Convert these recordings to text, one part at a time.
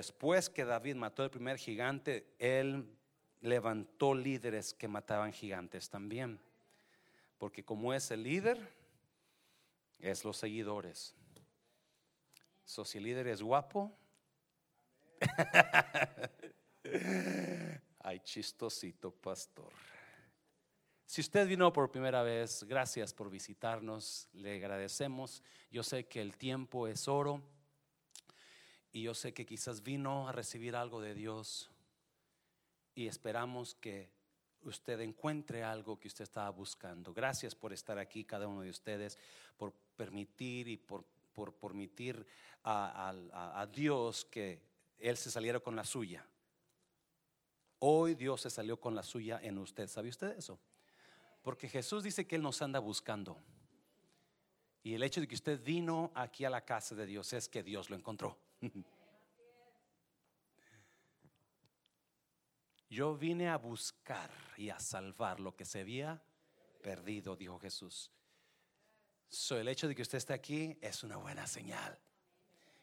después que David mató el primer gigante, él levantó líderes que mataban gigantes también. Porque como es el líder, es los seguidores. So, si el líder es guapo, ay chistosito pastor. Si usted vino por primera vez, gracias por visitarnos, le agradecemos. Yo sé que el tiempo es oro y yo sé que quizás vino a recibir algo de Dios y esperamos que usted encuentre algo que usted estaba buscando. Gracias por estar aquí, cada uno de ustedes, por permitir y por, por permitir a, a Dios que Él se saliera con la suya. Hoy Dios se salió con la suya en usted. ¿Sabe usted eso? Porque Jesús dice que Él nos anda buscando. Y el hecho de que usted vino aquí a la casa de Dios es que Dios lo encontró. Yo vine a buscar y a salvar lo que se había perdido, dijo Jesús. So, el hecho de que usted esté aquí es una buena señal.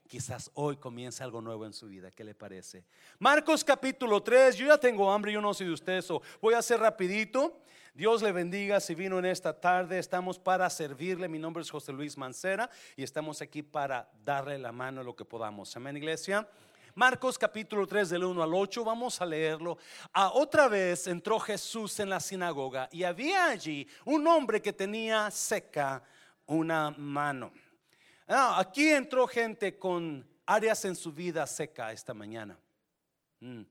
Quizás hoy comience algo nuevo en su vida. ¿Qué le parece? Marcos capítulo 3. Yo ya tengo hambre, yo no sé de usted. So voy a hacer rapidito. Dios le bendiga si vino en esta tarde. Estamos para servirle. Mi nombre es José Luis Mancera y estamos aquí para darle la mano lo que podamos. Amén, iglesia. Marcos capítulo 3 del 1 al 8, vamos a leerlo. A otra vez entró Jesús en la sinagoga y había allí un hombre que tenía seca una mano. Ah, aquí entró gente con áreas en su vida seca esta mañana. Mm.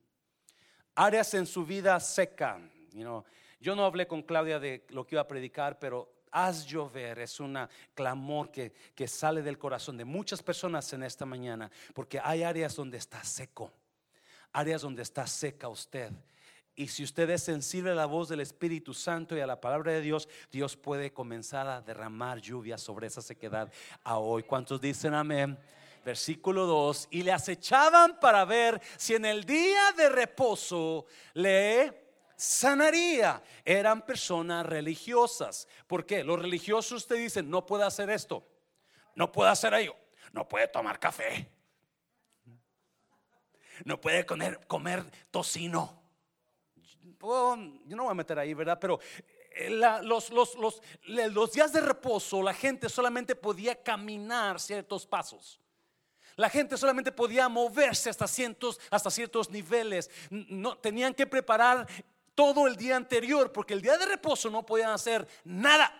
Áreas en su vida seca. You know, yo no hablé con Claudia de lo que iba a predicar, pero haz llover es un clamor que, que sale del corazón de muchas personas en esta mañana, porque hay áreas donde está seco, áreas donde está seca usted. Y si usted es sensible a la voz del Espíritu Santo y a la palabra de Dios, Dios puede comenzar a derramar lluvia sobre esa sequedad a hoy. ¿Cuántos dicen amén? Versículo 2, y le acechaban para ver si en el día de reposo le sanaría. Eran personas religiosas. ¿Por qué? Los religiosos te dicen, no puede hacer esto, no puede hacer ello, no puede tomar café, no puede comer, comer tocino. Yo no voy a meter ahí, ¿verdad? Pero eh, los, los, los, los días de reposo la gente solamente podía caminar ciertos pasos. La gente solamente podía moverse hasta ciertos, hasta ciertos niveles. No, tenían que preparar todo el día anterior, porque el día de reposo no podían hacer nada.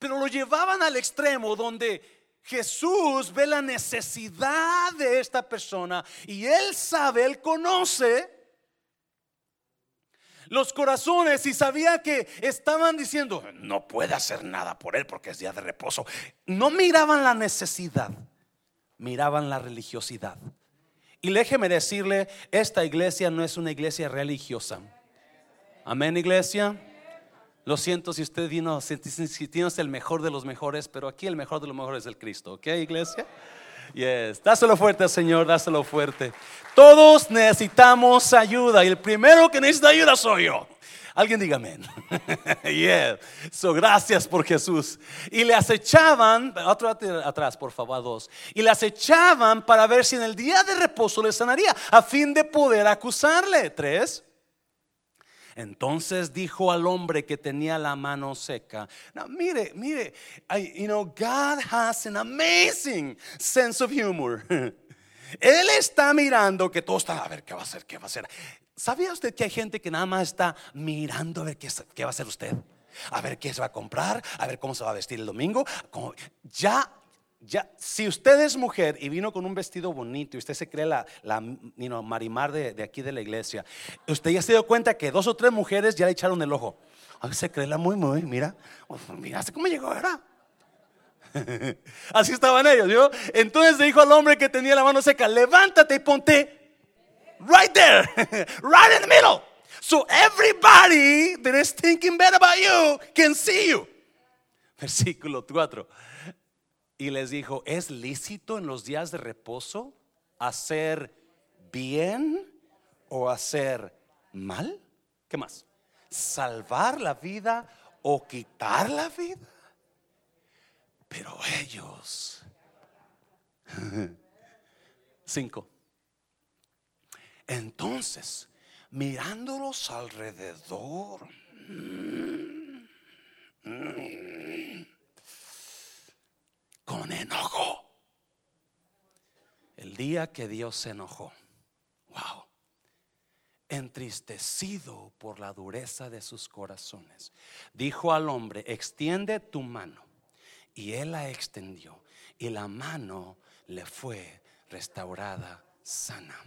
Pero lo llevaban al extremo donde Jesús ve la necesidad de esta persona y él sabe, él conoce los corazones y sabía que estaban diciendo, no puede hacer nada por él porque es día de reposo. No miraban la necesidad, miraban la religiosidad. Y déjeme decirle, esta iglesia no es una iglesia religiosa. Amén, iglesia. Lo siento si usted vino, si tiene el mejor de los mejores, pero aquí el mejor de los mejores es el Cristo, ¿ok, iglesia? Yes, dáselo fuerte, Señor, dáselo fuerte. Todos necesitamos ayuda y el primero que necesita ayuda soy yo. Alguien diga amén. yeah. So, gracias por Jesús. Y le acechaban, otro atrás, por favor, dos. Y le acechaban para ver si en el día de reposo le sanaría, a fin de poder acusarle. Tres. Entonces dijo al hombre que tenía la mano seca, mire, mire, you know, God has an amazing sense of humor. Él está mirando que todo está, a ver, ¿qué va a hacer? ¿Qué va a hacer? ¿Sabía usted que hay gente que nada más está mirando a ver qué, qué va a hacer usted? A ver qué se va a comprar, a ver cómo se va a vestir el domingo. ya, ya, si usted es mujer y vino con un vestido bonito y usted se cree la, la marimar de, aquí de la iglesia, usted ya se dio cuenta que dos o tres mujeres ya le echaron el ojo. A se cree la muy, muy, mira, mira, cómo llegó, ¿verdad? Así estaban ellos, ¿yo? Entonces dijo al hombre que tenía la mano seca, levántate y ponte right there, right in the middle. So everybody that is thinking bad about you can see you. Versículo 4. Y les dijo, ¿es lícito en los días de reposo hacer bien o hacer mal? ¿Qué más? ¿Salvar la vida o quitar la vida? Pero ellos 5. Entonces, mirándolos alrededor, con enojo. El día que Dios se enojó, wow, entristecido por la dureza de sus corazones, dijo al hombre, extiende tu mano. Y él la extendió y la mano le fue restaurada sana.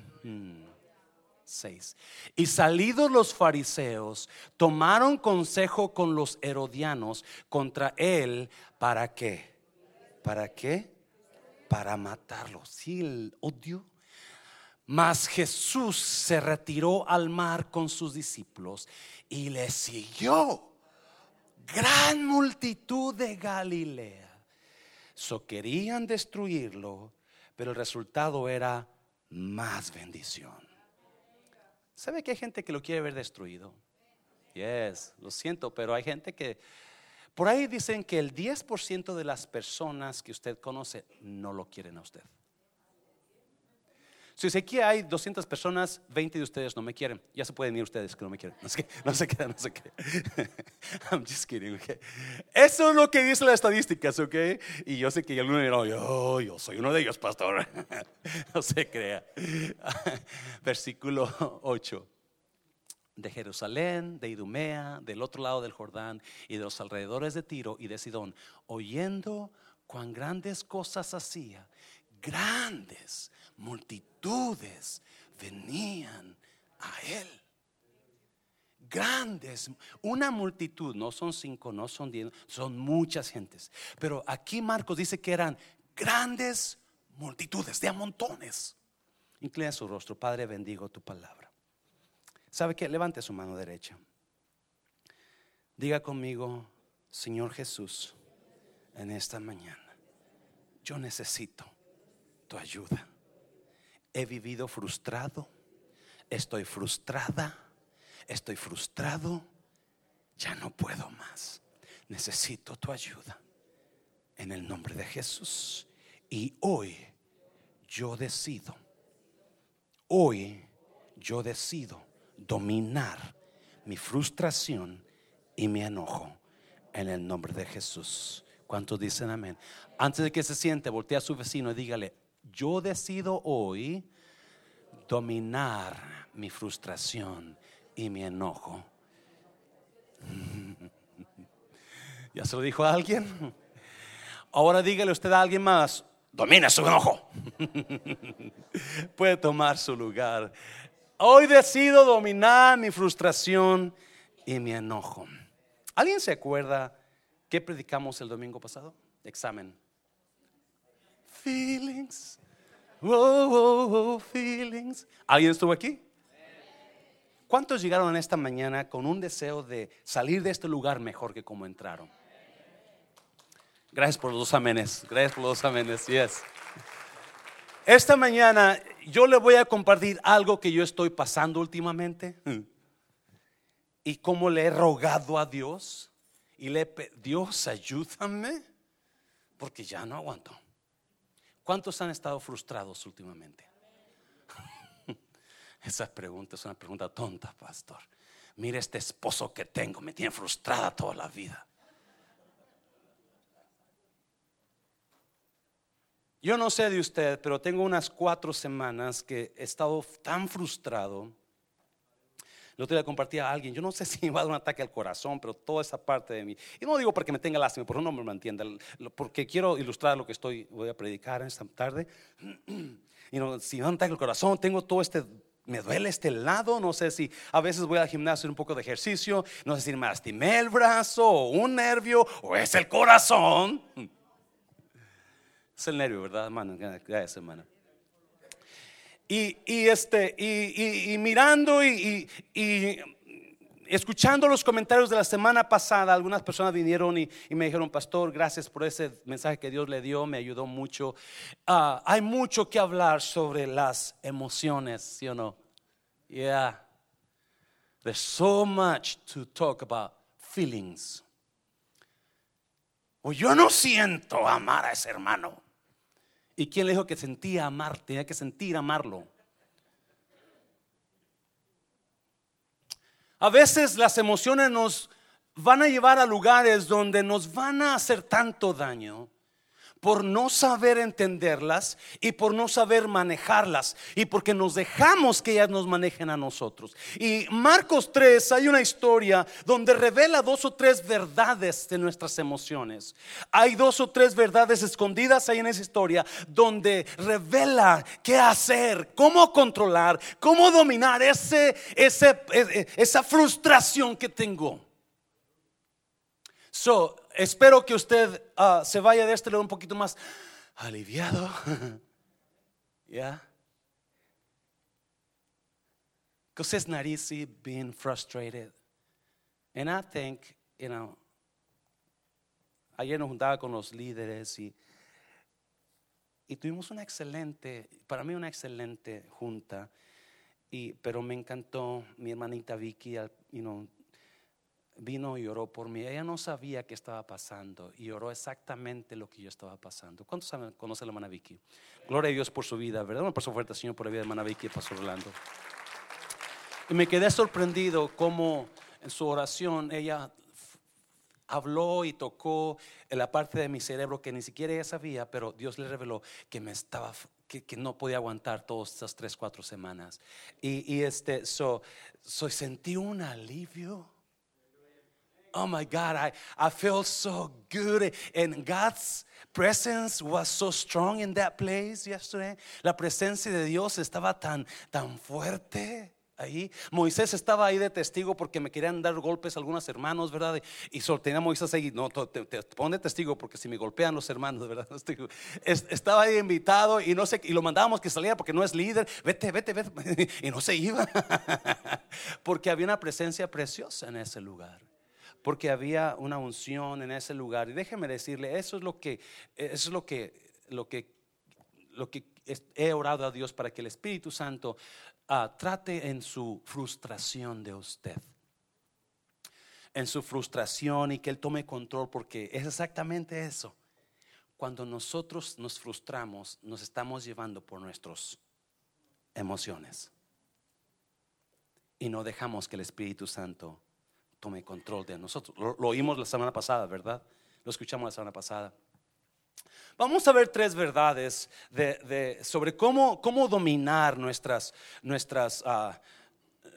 6. Mm. Y salidos los fariseos, tomaron consejo con los herodianos contra él. ¿Para qué? ¿Para qué? Para matarlo. Sí, el odio. Mas Jesús se retiró al mar con sus discípulos y le siguió gran multitud de Galilea. So querían destruirlo, pero el resultado era más bendición. ¿Sabe que hay gente que lo quiere ver destruido? Yes, lo siento, pero hay gente que por ahí dicen que el 10% de las personas que usted conoce no lo quieren a usted. Si aquí hay 200 personas, 20 de ustedes no me quieren. Ya se pueden ir ustedes que no me quieren. No sé qué, no sé qué, no. I'm just kidding, okay. Eso es lo que dice las estadísticas, ¿ok? Y yo sé que alguno dirá, yo soy uno de ellos, pastor. no se crea. Versículo 8 de Jerusalén, de Idumea, del otro lado del Jordán y de los alrededores de Tiro y de Sidón, oyendo cuán grandes cosas hacía, grandes multitudes venían a él. Grandes, una multitud, no son cinco, no son diez, son muchas gentes. Pero aquí Marcos dice que eran grandes multitudes, de a montones. Inclina su rostro, Padre, bendigo tu palabra. ¿Sabe qué? Levante su mano derecha. Diga conmigo, Señor Jesús, en esta mañana, yo necesito tu ayuda he vivido frustrado, estoy frustrada, estoy frustrado, ya no puedo más. Necesito tu ayuda en el nombre de Jesús. Y hoy yo decido, hoy yo decido dominar mi frustración y mi enojo en el nombre de Jesús. ¿Cuántos dicen amén? Antes de que se siente, voltea a su vecino y dígale, yo decido hoy dominar mi frustración y mi enojo. ¿Ya se lo dijo a alguien? Ahora dígale usted a alguien más, domina su enojo. Puede tomar su lugar. Hoy decido dominar mi frustración y mi enojo. ¿Alguien se acuerda qué predicamos el domingo pasado? Examen. Feelings feelings. ¿Alguien estuvo aquí? ¿Cuántos llegaron esta mañana con un deseo de salir de este lugar mejor que como entraron? Gracias por los amenes. Gracias por los amenes. Yes. Esta mañana yo le voy a compartir algo que yo estoy pasando últimamente y cómo le he rogado a Dios y le he Dios ayúdame porque ya no aguanto. ¿Cuántos han estado frustrados últimamente? Esa pregunta es una pregunta tonta, pastor. Mire este esposo que tengo, me tiene frustrada toda la vida. Yo no sé de usted, pero tengo unas cuatro semanas que he estado tan frustrado lo otro día compartía a alguien, yo no sé si me va a dar un ataque al corazón, pero toda esa parte de mí, y no digo porque me tenga lástima, por no me entienda, porque quiero ilustrar lo que estoy, voy a predicar esta tarde. Y no, si me da un ataque al corazón, tengo todo este me duele este lado, no sé si a veces voy al gimnasio un poco de ejercicio, no sé si me lastimé el brazo o un nervio o es el corazón. Es el nervio, ¿verdad, hermano? Gracias, hermano. Y, este, y, mirando y, escuchando los comentarios de la semana pasada, algunas personas vinieron y, me dijeron, pastor, gracias por ese mensaje que Dios le dio, me ayudó mucho. Ah, hay mucho que hablar sobre las emociones, ¿sí o no? Yeah. There's so much to talk about feelings. O yo no siento amar a ese hermano. ¿Y quién le dijo que sentía amar? Tenía que sentir amarlo. A veces las emociones nos van a llevar a lugares donde nos van a hacer tanto daño por no saber entenderlas y por no saber manejarlas y porque nos dejamos que ellas nos manejen a nosotros. Y Marcos 3 hay una historia donde revela dos o tres verdades de nuestras emociones. Hay dos o tres verdades escondidas ahí en esa historia donde revela qué hacer, cómo controlar, cómo dominar ese, ese, esa frustración que tengo. So, espero que usted ah, se vaya de este lado un poquito más aliviado. yeah. Because it's not easy being frustrated. And I think, you know, ayer nos juntaba con los líderes y, y tuvimos una excelente, para mí una excelente junta. Y, pero me encantó mi hermanita Vicky, you know, vino y oró por mí. Ella no sabía qué estaba pasando y oró exactamente lo que yo estaba pasando. ¿Cuántos saben, conoce a la hermana Vicky? Gloria a Dios por su vida, ¿verdad? Por su fuerte, Señor, por la vida de hermana Vicky y Pastor Orlando. Y me quedé sorprendido cómo en su oración ella habló y tocó en la parte de mi cerebro que ni siquiera ella sabía, pero Dios le reveló que me estaba que, no podía aguantar todas estas tres, cuatro semanas. Y, y este, so, so sentí un alivio oh my God, I, I felt so good. And God's presence was so strong in that place yesterday. La presencia de Dios estaba tan, tan fuerte. Ahí. Moisés estaba ahí de testigo porque me querían dar golpes algunos hermanos, ¿verdad? Y tenía a Moisés ahí, no, te, te, pone testigo porque si me golpean los hermanos, ¿verdad? Estaba ahí invitado y no sé, y lo mandábamos que saliera porque no es líder, vete, vete, vete, y no se iba, porque había una presencia preciosa en ese lugar porque había una unción en ese lugar. Y déjeme decirle, eso es lo que, es lo que, lo que, lo que he orado a Dios para que el Espíritu Santo ah, trate en su frustración de usted. En su frustración y que Él tome control, porque es exactamente eso. Cuando nosotros nos frustramos, nos estamos llevando por nuestras emociones. Y no dejamos que el Espíritu Santo tome control de nosotros. Lo, oímos la semana pasada, ¿verdad? Lo escuchamos la semana pasada. Vamos a ver tres verdades de, sobre cómo, cómo dominar nuestras, nuestras uh,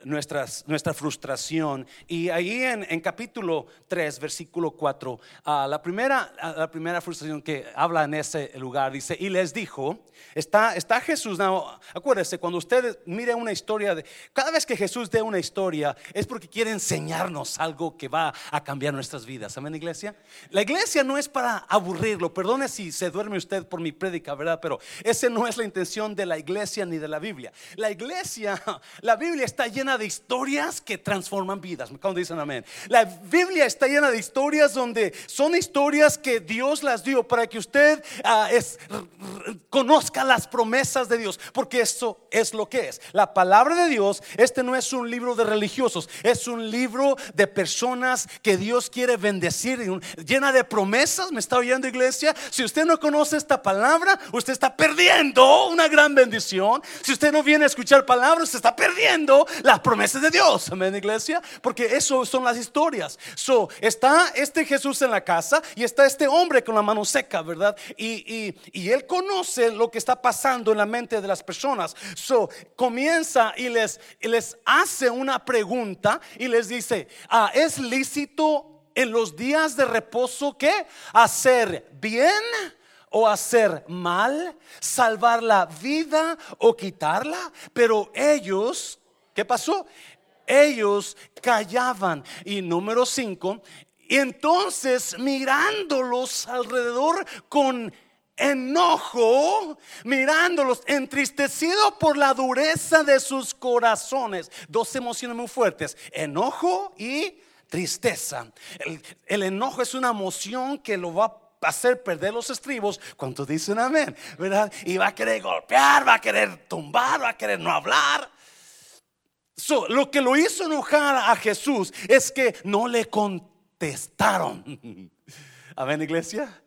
nuestra frustración. Y ahí en, capítulo 3, versículo 4, ah, la, primera, ah, la primera frustración que habla en ese lugar dice, y les dijo, está, está Jesús, no, acuérdese, cuando usted mire una historia, de, cada vez que Jesús dé una historia, es porque quiere enseñarnos algo que va a cambiar nuestras vidas. Amén, iglesia. La iglesia no es para aburrirlo, perdone si se duerme usted por mi prédica, ¿verdad? Pero esa no es la intención de la iglesia ni de la Biblia. La iglesia, la Biblia está llena de historias que transforman vidas. Cuando dicen amén. La Biblia está llena de historias donde son historias que Dios las dio para que usted ah, conozca las promesas de Dios, porque eso es lo que es. La palabra de Dios, este no es un libro de religiosos, es un libro de personas que Dios quiere bendecir, llena de promesas. ¿Me está oyendo, iglesia? Si usted no conoce esta palabra, usted está perdiendo una gran bendición. Si usted no viene a escuchar palabras, se está perdiendo la promesas de Dios. Amén, iglesia. Porque eso son las historias. So, está este Jesús en la casa y está este hombre con la mano seca, ¿verdad? Y, y, él conoce lo que está pasando en la mente de las personas. So, comienza y les, les hace una pregunta y les dice, ah, ¿es lícito en los días de reposo que hacer bien? o hacer mal, salvar la vida o quitarla, pero ellos ¿Qué pasó? Ellos callaban. Y número cinco, entonces mirándolos alrededor con enojo, mirándolos entristecido por la dureza de sus corazones. Dos emociones muy fuertes, enojo y tristeza. El, enojo es una emoción que lo va a hacer perder los estribos. ¿Cuántos dicen amén? ¿Verdad? Y va a querer golpear, va a querer tumbar, va a querer no hablar lo que lo hizo enojar a Jesús es que no le contestaron. Amén, iglesia.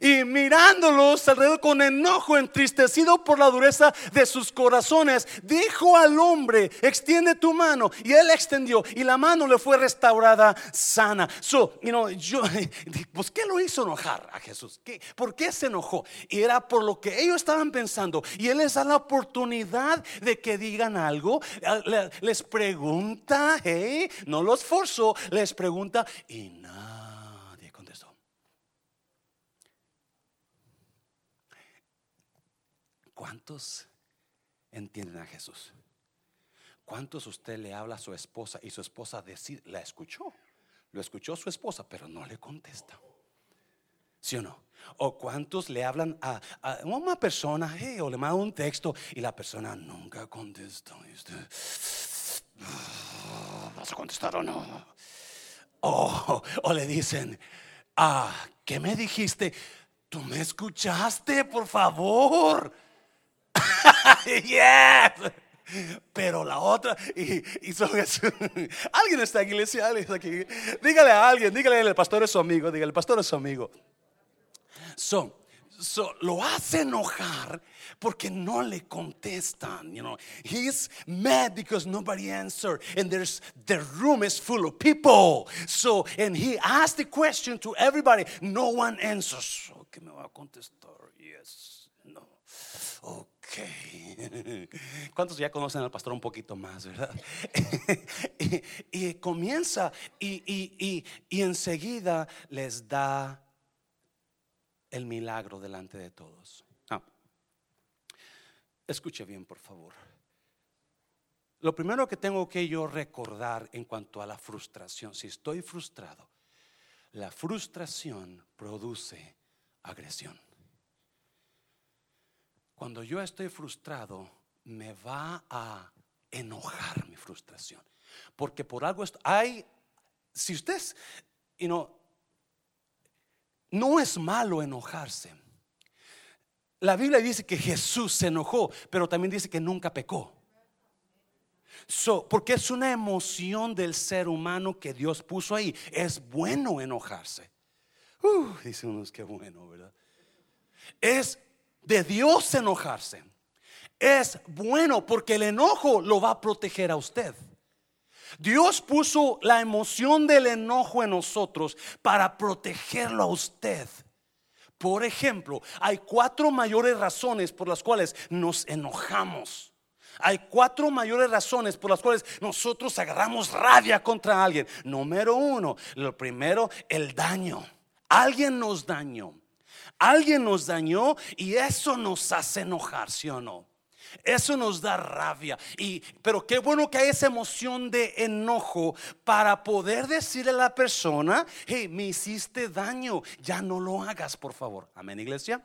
Y mirándolos alrededor con enojo, entristecido por la dureza de sus corazones, dijo al hombre, extiende tu mano. Y él extendió y la mano le fue restaurada sana. So, you know, yo, pues, ¿qué lo hizo enojar a Jesús? ¿Qué, ¿Por qué se enojó? Y era por lo que ellos estaban pensando. Y él les da la oportunidad de que digan algo. Les pregunta, hey, no los forzó, les pregunta y nadie contestó. ¿Cuántos entienden a Jesús? ¿Cuántos usted le habla a su esposa y su esposa decide, la escuchó? Lo escuchó su esposa, pero no le contesta. ¿Sí o no? O cuántos le hablan a, una persona o le mandan un texto y la persona nunca contesta. Ah, ¿Vas a contestar o no? O, o le dicen, ah, ¿qué me dijiste? ¿Tú me escuchaste, por favor? yes. Pero la otra, y, y alguien está en iglesia, alguien está aquí. Dígale a alguien, dígale, el pastor es su amigo, dígale, el pastor es su amigo. So, so, lo hace enojar porque no le contestan. You know, he's mad because nobody answered, and there's the room is full of people. So, and he asked the question to everybody. No one answers. Okay, me va a contestar. Yes, no. ¿Cuántos ya conocen al pastor un poquito más, verdad? y, y, comienza y, y, y enseguida les da el milagro delante de todos. Ah. Escuche bien, por favor. Lo primero que tengo que yo recordar en cuanto a la frustración, si estoy frustrado, la frustración produce agresión. Cuando yo estoy frustrado, me va a enojar mi frustración. Porque por algo hay, si usted, y no no es malo enojarse. La Biblia dice que Jesús se enojó, pero también dice que nunca pecó. porque es una emoción del ser humano que Dios puso ahí. Es bueno enojarse. Uh, dicen unos que bueno, ¿verdad? Es de Dios enojarse. Es bueno porque el enojo lo va a proteger a usted. Dios puso la emoción del enojo en nosotros para protegerlo a usted. Por ejemplo, hay cuatro mayores razones por las cuales nos enojamos. Hay cuatro mayores razones por las cuales nosotros agarramos rabia contra alguien. Número uno, lo primero, el daño. Alguien nos dañó. Alguien nos dañó y eso nos hace enojar, ¿sí o no? Eso nos da rabia. Y, pero qué bueno que hay esa emoción de enojo para poder decirle a la persona, hey, me hiciste daño, ya no lo hagas, por favor. Amén, iglesia.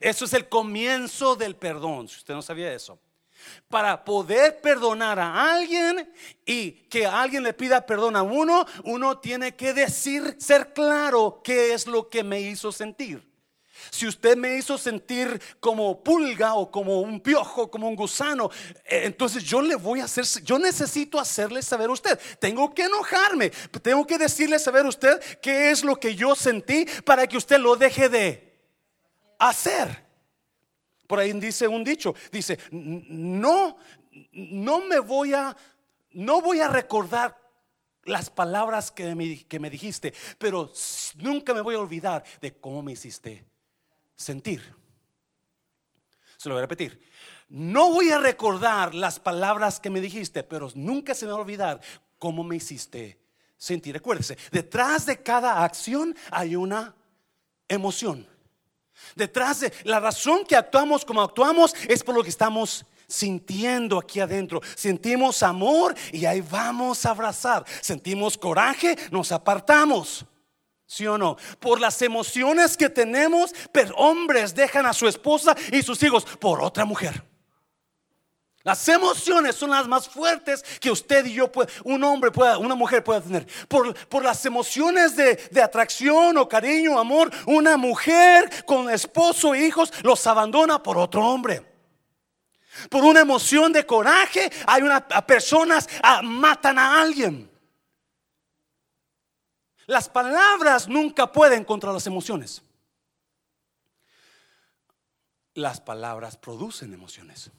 Eso es el comienzo del perdón, si usted no sabía eso. Para poder perdonar a alguien y que alguien le pida perdón a uno, uno tiene que decir, ser claro qué es lo que me hizo sentir. Si usted me hizo sentir como pulga o como un piojo, como un gusano, eh, entonces yo le voy a hacer, yo necesito hacerle saber a usted. Tengo que enojarme, tengo que decirle saber a usted qué es lo que yo sentí para que usted lo deje de hacer. Por ahí dice un dicho, dice, no, no me voy a, no voy a recordar las palabras que me, que me dijiste, pero nunca me voy a olvidar de cómo me hiciste sentir. Se lo voy a repetir. No voy a recordar las palabras que me dijiste, pero nunca se me va a olvidar cómo me hiciste sentir. Recuérdese, detrás de cada acción hay una emoción. Detrás de la razón que actuamos como actuamos es por lo que estamos sintiendo aquí adentro. Sentimos amor y ahí vamos a abrazar. Sentimos coraje, nos apartamos. ¿Sí o no? Por las emociones que tenemos, pero hombres dejan a su esposa y sus hijos por otra mujer. Las emociones son las más fuertes que usted y yo, puede, un hombre pueda, una mujer pueda tener. Por, por las emociones de, de, atracción o cariño, amor, una mujer con esposo e hijos los abandona por otro hombre. Por una emoción de coraje, hay una, personas ah, matan a alguien. Las palabras nunca pueden contra las emociones. las palabras producen emociones.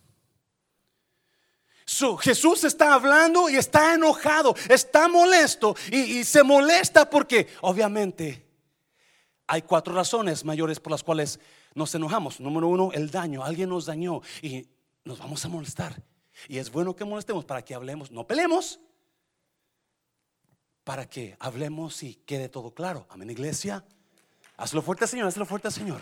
Jesús está hablando y está enojado, está molesto y, se molesta porque obviamente hay cuatro razones mayores por las cuales nos enojamos. Número uno, el daño. Alguien nos dañó y nos vamos a molestar. Y es bueno que molestemos para que hablemos, no peleemos, para que hablemos y quede todo claro. Amén, iglesia. Hazlo fuerte, Señor, hazlo fuerte, Señor.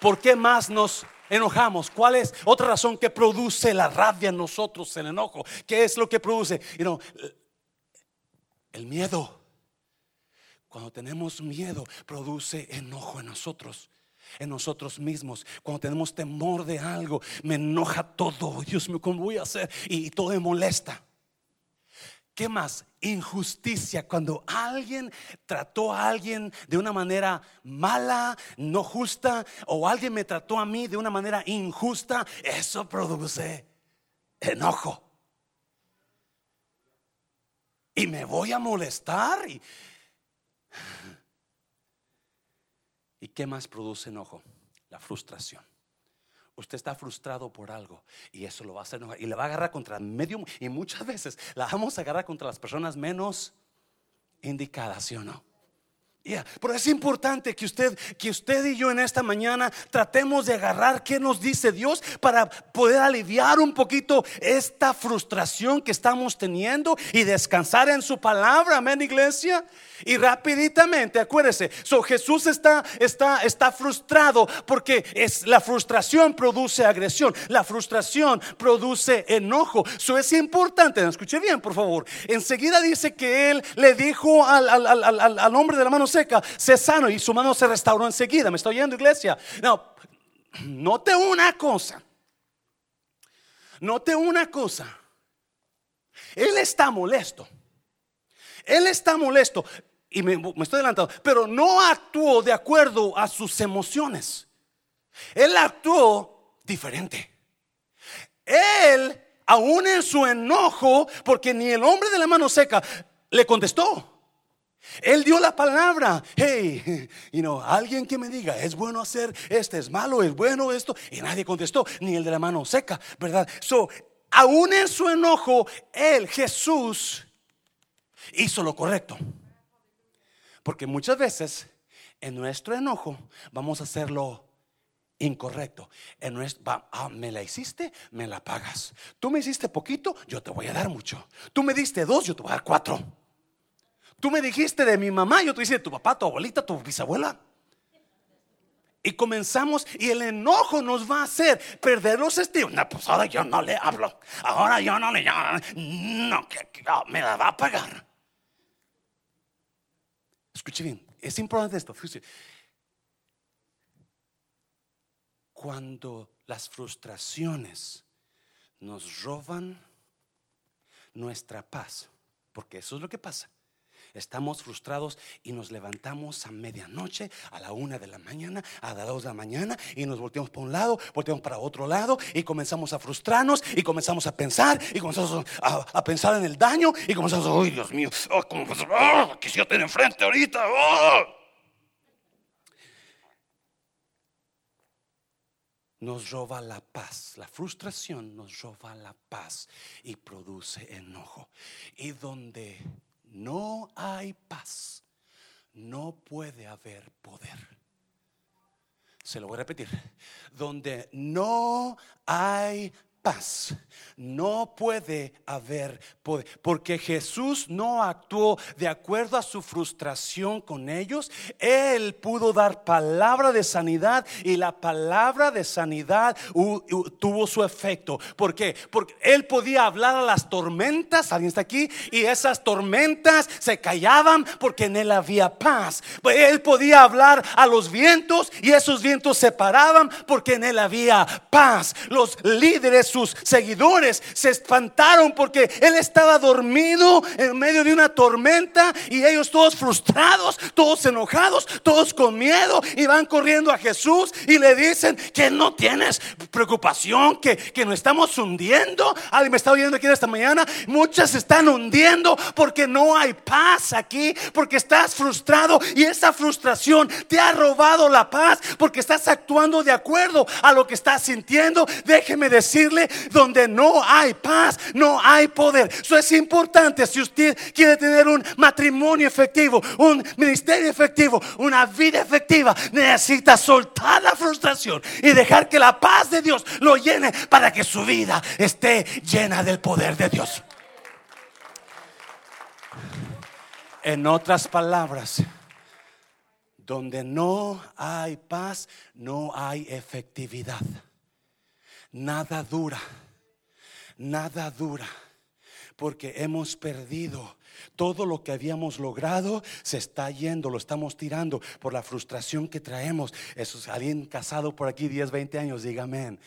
¿Por qué más nos enojamos? ¿Cuál es otra razón que produce la rabia en nosotros, el enojo? ¿Qué es lo que produce? el miedo. Cuando tenemos miedo, produce enojo en nosotros en nosotros mismos. Cuando tenemos temor de algo, me enoja todo. Dios mío, ¿cómo voy a hacer? Y, todo me molesta. ¿Qué más? Injusticia. Cuando alguien trató a alguien de una manera mala, no justa, o alguien me trató a mí de una manera injusta, eso produce enojo. Y me voy a molestar. ¿Y, ¿Y qué más produce enojo? La frustración. Usted está frustrado por algo y eso lo va a hacer enojar y le va a agarrar contra medio y muchas veces la vamos a agarrar contra las personas menos indicadas, ¿sí o no? Pero es importante que usted, que usted y yo en esta mañana tratemos de agarrar qué nos dice Dios para poder aliviar un poquito esta frustración que estamos teniendo y descansar en su palabra, amén, iglesia. Y rapiditamente, acuérdese, so Jesús está, está, está frustrado porque es, la frustración produce agresión, la frustración produce enojo. Eso es importante, escuche bien, por favor. Enseguida dice que él le dijo al, al, al hombre de la mano seca, sano y su mano se restauró enseguida. ¿Me estoy oyendo, iglesia? No, note una cosa. Note una cosa. Él está molesto. Él está molesto. Y me, me estoy adelantando. Pero no actuó de acuerdo a sus emociones. Él actuó diferente. Él, aún en su enojo, porque ni el hombre de la mano seca le contestó. Él dio la palabra. Hey, you know, alguien que me diga, es bueno hacer este, es malo, es bueno esto. Y nadie contestó, ni el de la mano seca, ¿verdad? So, aún en su enojo, él, Jesús, hizo lo correcto. Porque muchas veces en nuestro enojo vamos a hacerlo incorrecto. En nuestro, ah, me la hiciste, me la pagas. Tú me hiciste poquito, yo te voy a dar mucho. Tú me diste dos, yo te voy a dar cuatro. Tú me dijiste de mi mamá, yo te dije de tu papá, tu abuelita, tu bisabuela. Y comenzamos y el enojo nos va a hacer perder los estilos. No, pues ahora yo no le hablo. Ahora yo no le. No, ah, me la va a pagar. Escuche bien, es importante esto. Cuando las frustraciones nos roban nuestra paz, porque eso es lo que pasa. Estamos frustrados y nos levantamos a medianoche, a la una de la mañana, a las dos de la mañana y nos volteamos para un lado, volteamos para otro lado y comenzamos a frustrarnos y comenzamos a pensar y comenzamos a, pensar en el daño y comenzamos a, ay Dios mío, oh, ¿cómo, oh, que si yo tengo enfrente ahorita. Oh". nos roba la paz. La frustración nos roba la paz y produce enojo. Y donde no hay paz, no puede haber poder. Se lo voy a repetir. Donde no hay paz. No puede haber poder, porque Jesús no actuó de acuerdo a su frustración con ellos. Él pudo dar palabra de sanidad y la palabra de sanidad tuvo su efecto. ¿Por qué? Porque él podía hablar a las tormentas, alguien está aquí, y esas tormentas se callaban porque en él había paz. Él podía hablar a los vientos y esos vientos se paraban porque en él había paz. Los líderes sus seguidores se espantaron porque él estaba dormido en medio de una tormenta y ellos todos frustrados, todos enojados, todos con miedo y van corriendo a Jesús y le dicen que no tienes preocupación, que, que nos estamos hundiendo. Alguien me está oyendo aquí esta mañana. Muchas están hundiendo porque no hay paz aquí, porque estás frustrado y esa frustración te ha robado la paz porque estás actuando de acuerdo a lo que estás sintiendo. Déjeme decirle, donde no hay paz, no hay poder. Eso es importante si usted quiere tener un matrimonio efectivo, un ministerio efectivo, una vida efectiva. Necesita soltar la frustración y dejar que la paz de Dios lo llene para que su vida esté llena del poder de Dios. En otras palabras, donde no hay paz, no hay efectividad. Nada dura, nada dura, porque hemos perdido. Todo lo que habíamos logrado se está yendo, lo estamos tirando por la frustración que traemos. Eso es alguien casado por aquí 10, 20 años, dígame.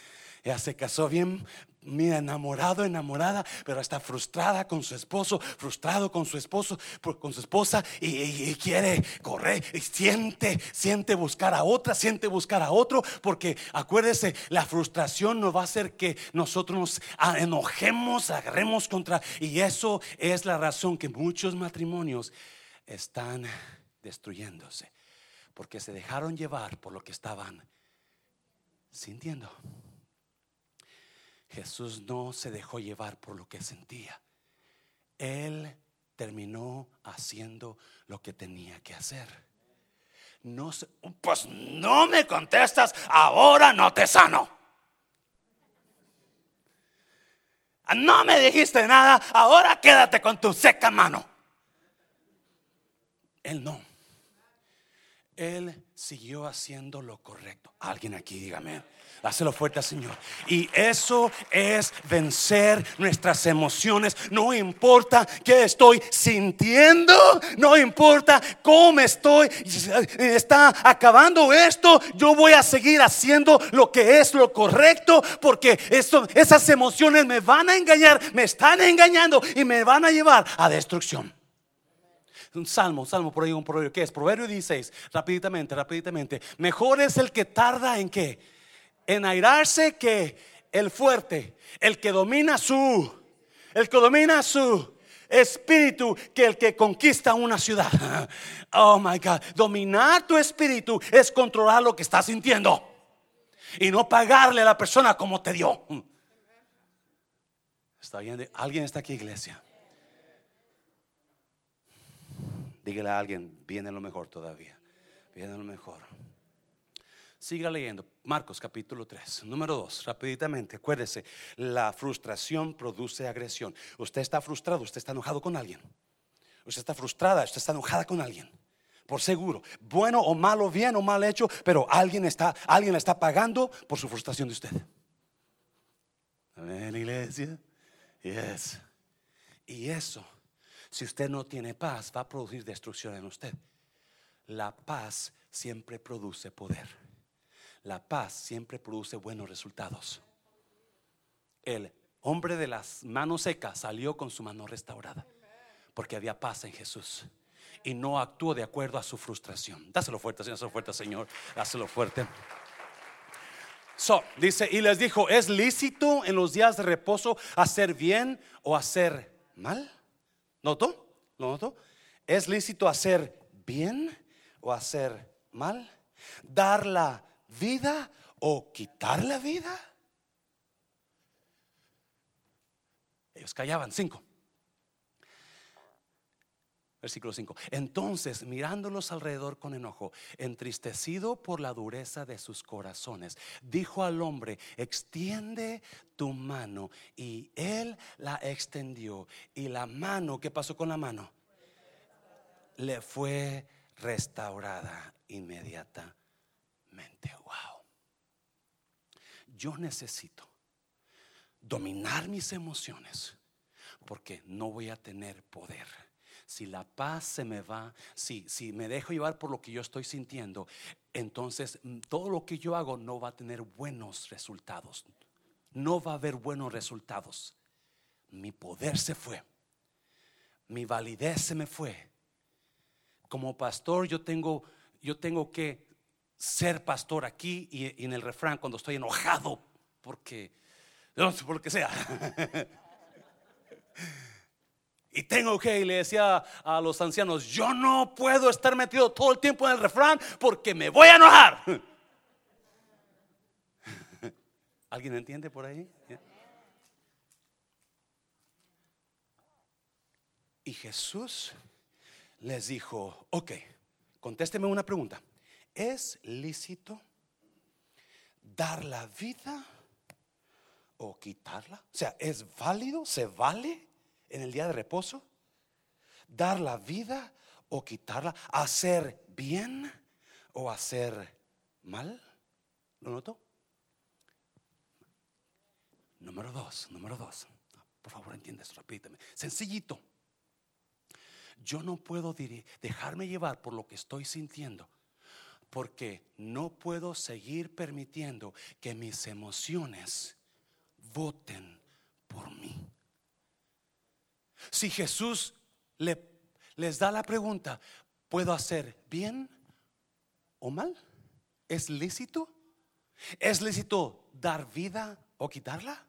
Ya se casó bien, mira, enamorado, enamorada, pero está frustrada con su esposo, frustrado con su esposo, con su esposa y, quiere correr, y siente, siente buscar a otra, siente buscar a otro, porque acuérdese, la frustración nos va a hacer que nosotros nos enojemos, agarremos contra, y eso es la razón que muchos matrimonios están destruyéndose, porque se dejaron llevar por lo que estaban sintiendo. Jesús no se dejó llevar por lo que sentía. Él terminó haciendo lo que tenía que hacer. No pues no me contestas, ahora no te sano. No me dijiste nada, ahora quédate con tu seca mano. Él no. Él siguió haciendo lo correcto. Alguien aquí, dígame. Hácelo fuerte, Señor. Y eso es vencer nuestras emociones. No importa qué estoy sintiendo, no importa cómo estoy, está acabando esto. Yo voy a seguir haciendo lo que es lo correcto, porque esas emociones me van a engañar, me están engañando y me van a llevar a destrucción. Un salmo, un salmo por ahí, un proverbio. ¿Qué es? Proverbio 16. Rapidamente, rapidamente. Mejor es el que tarda en qué? En airarse que el fuerte, el que domina su, el que domina su espíritu que el que conquista una ciudad. Oh my God, dominar tu espíritu es controlar lo que estás sintiendo y no pagarle a la persona como te dio. ¿Está bien? ¿Alguien está aquí, iglesia? Dígale a alguien, viene lo mejor todavía. Viene lo mejor. Siga leyendo. Marcos capítulo 3. Número 2. Rapiditamente. Acuérdese. La frustración produce agresión. Usted está frustrado. Usted está enojado con alguien. Usted está frustrada. Usted está enojada con alguien. Por seguro. Bueno o malo, bien o mal hecho. Pero alguien está, alguien está pagando por su frustración de usted. Amén, iglesia. Yes. Y eso si usted no tiene paz, va a producir destrucción en usted. La paz siempre produce poder. La paz siempre produce buenos resultados. El hombre de las manos secas salió con su mano restaurada porque había paz en Jesús y no actuó de acuerdo a su frustración. Dáselo fuerte, Señor, dáselo fuerte, Señor, dáselo fuerte. So, dice, y les dijo, ¿es lícito en los días de reposo hacer bien o hacer mal? ¿Noto? ¿Lo noto? ¿Es lícito hacer bien o hacer mal? ¿Dar la vida o quitar la vida? Ellos callaban, cinco. Versículo 5. Entonces, mirándolos alrededor con enojo, entristecido por la dureza de sus corazones, dijo al hombre, extiende tu mano. Y él la extendió. Y la mano, ¿qué pasó con la mano? Le fue restaurada inmediatamente. Wow. Yo necesito dominar mis emociones porque no voy a tener poder si la paz se me va, si, si me dejo llevar por lo que yo estoy sintiendo, entonces mm, todo lo que yo hago no va a tener buenos resultados. no va a haber buenos resultados. Mi poder se fue. Mi validez se me fue. Como pastor yo tengo, yo tengo que ser pastor aquí y, en el refrán cuando estoy enojado porque, no sé por lo que sea. Y tengo que, y le decía a los ancianos, yo no puedo estar metido todo el tiempo en el refrán porque me voy a enojar. ¿Alguien entiende por ahí? Y Jesús les dijo, ok, contésteme una pregunta. ¿Es lícito dar la vida o quitarla? O sea, ¿es válido? ¿Se vale? En el día de reposo? ¿Dar la vida o quitarla? ¿Hacer bien o hacer mal? ¿Lo noto? Número dos, número dos. Por favor, entiendes, repíteme. Sencillito. Yo no puedo dejarme llevar por lo que estoy sintiendo, porque no puedo seguir permitiendo que mis emociones voten por mí. Si Jesús le, les da la pregunta, ¿puedo hacer bien o mal? ¿Es lícito? ¿Es lícito dar vida o quitarla?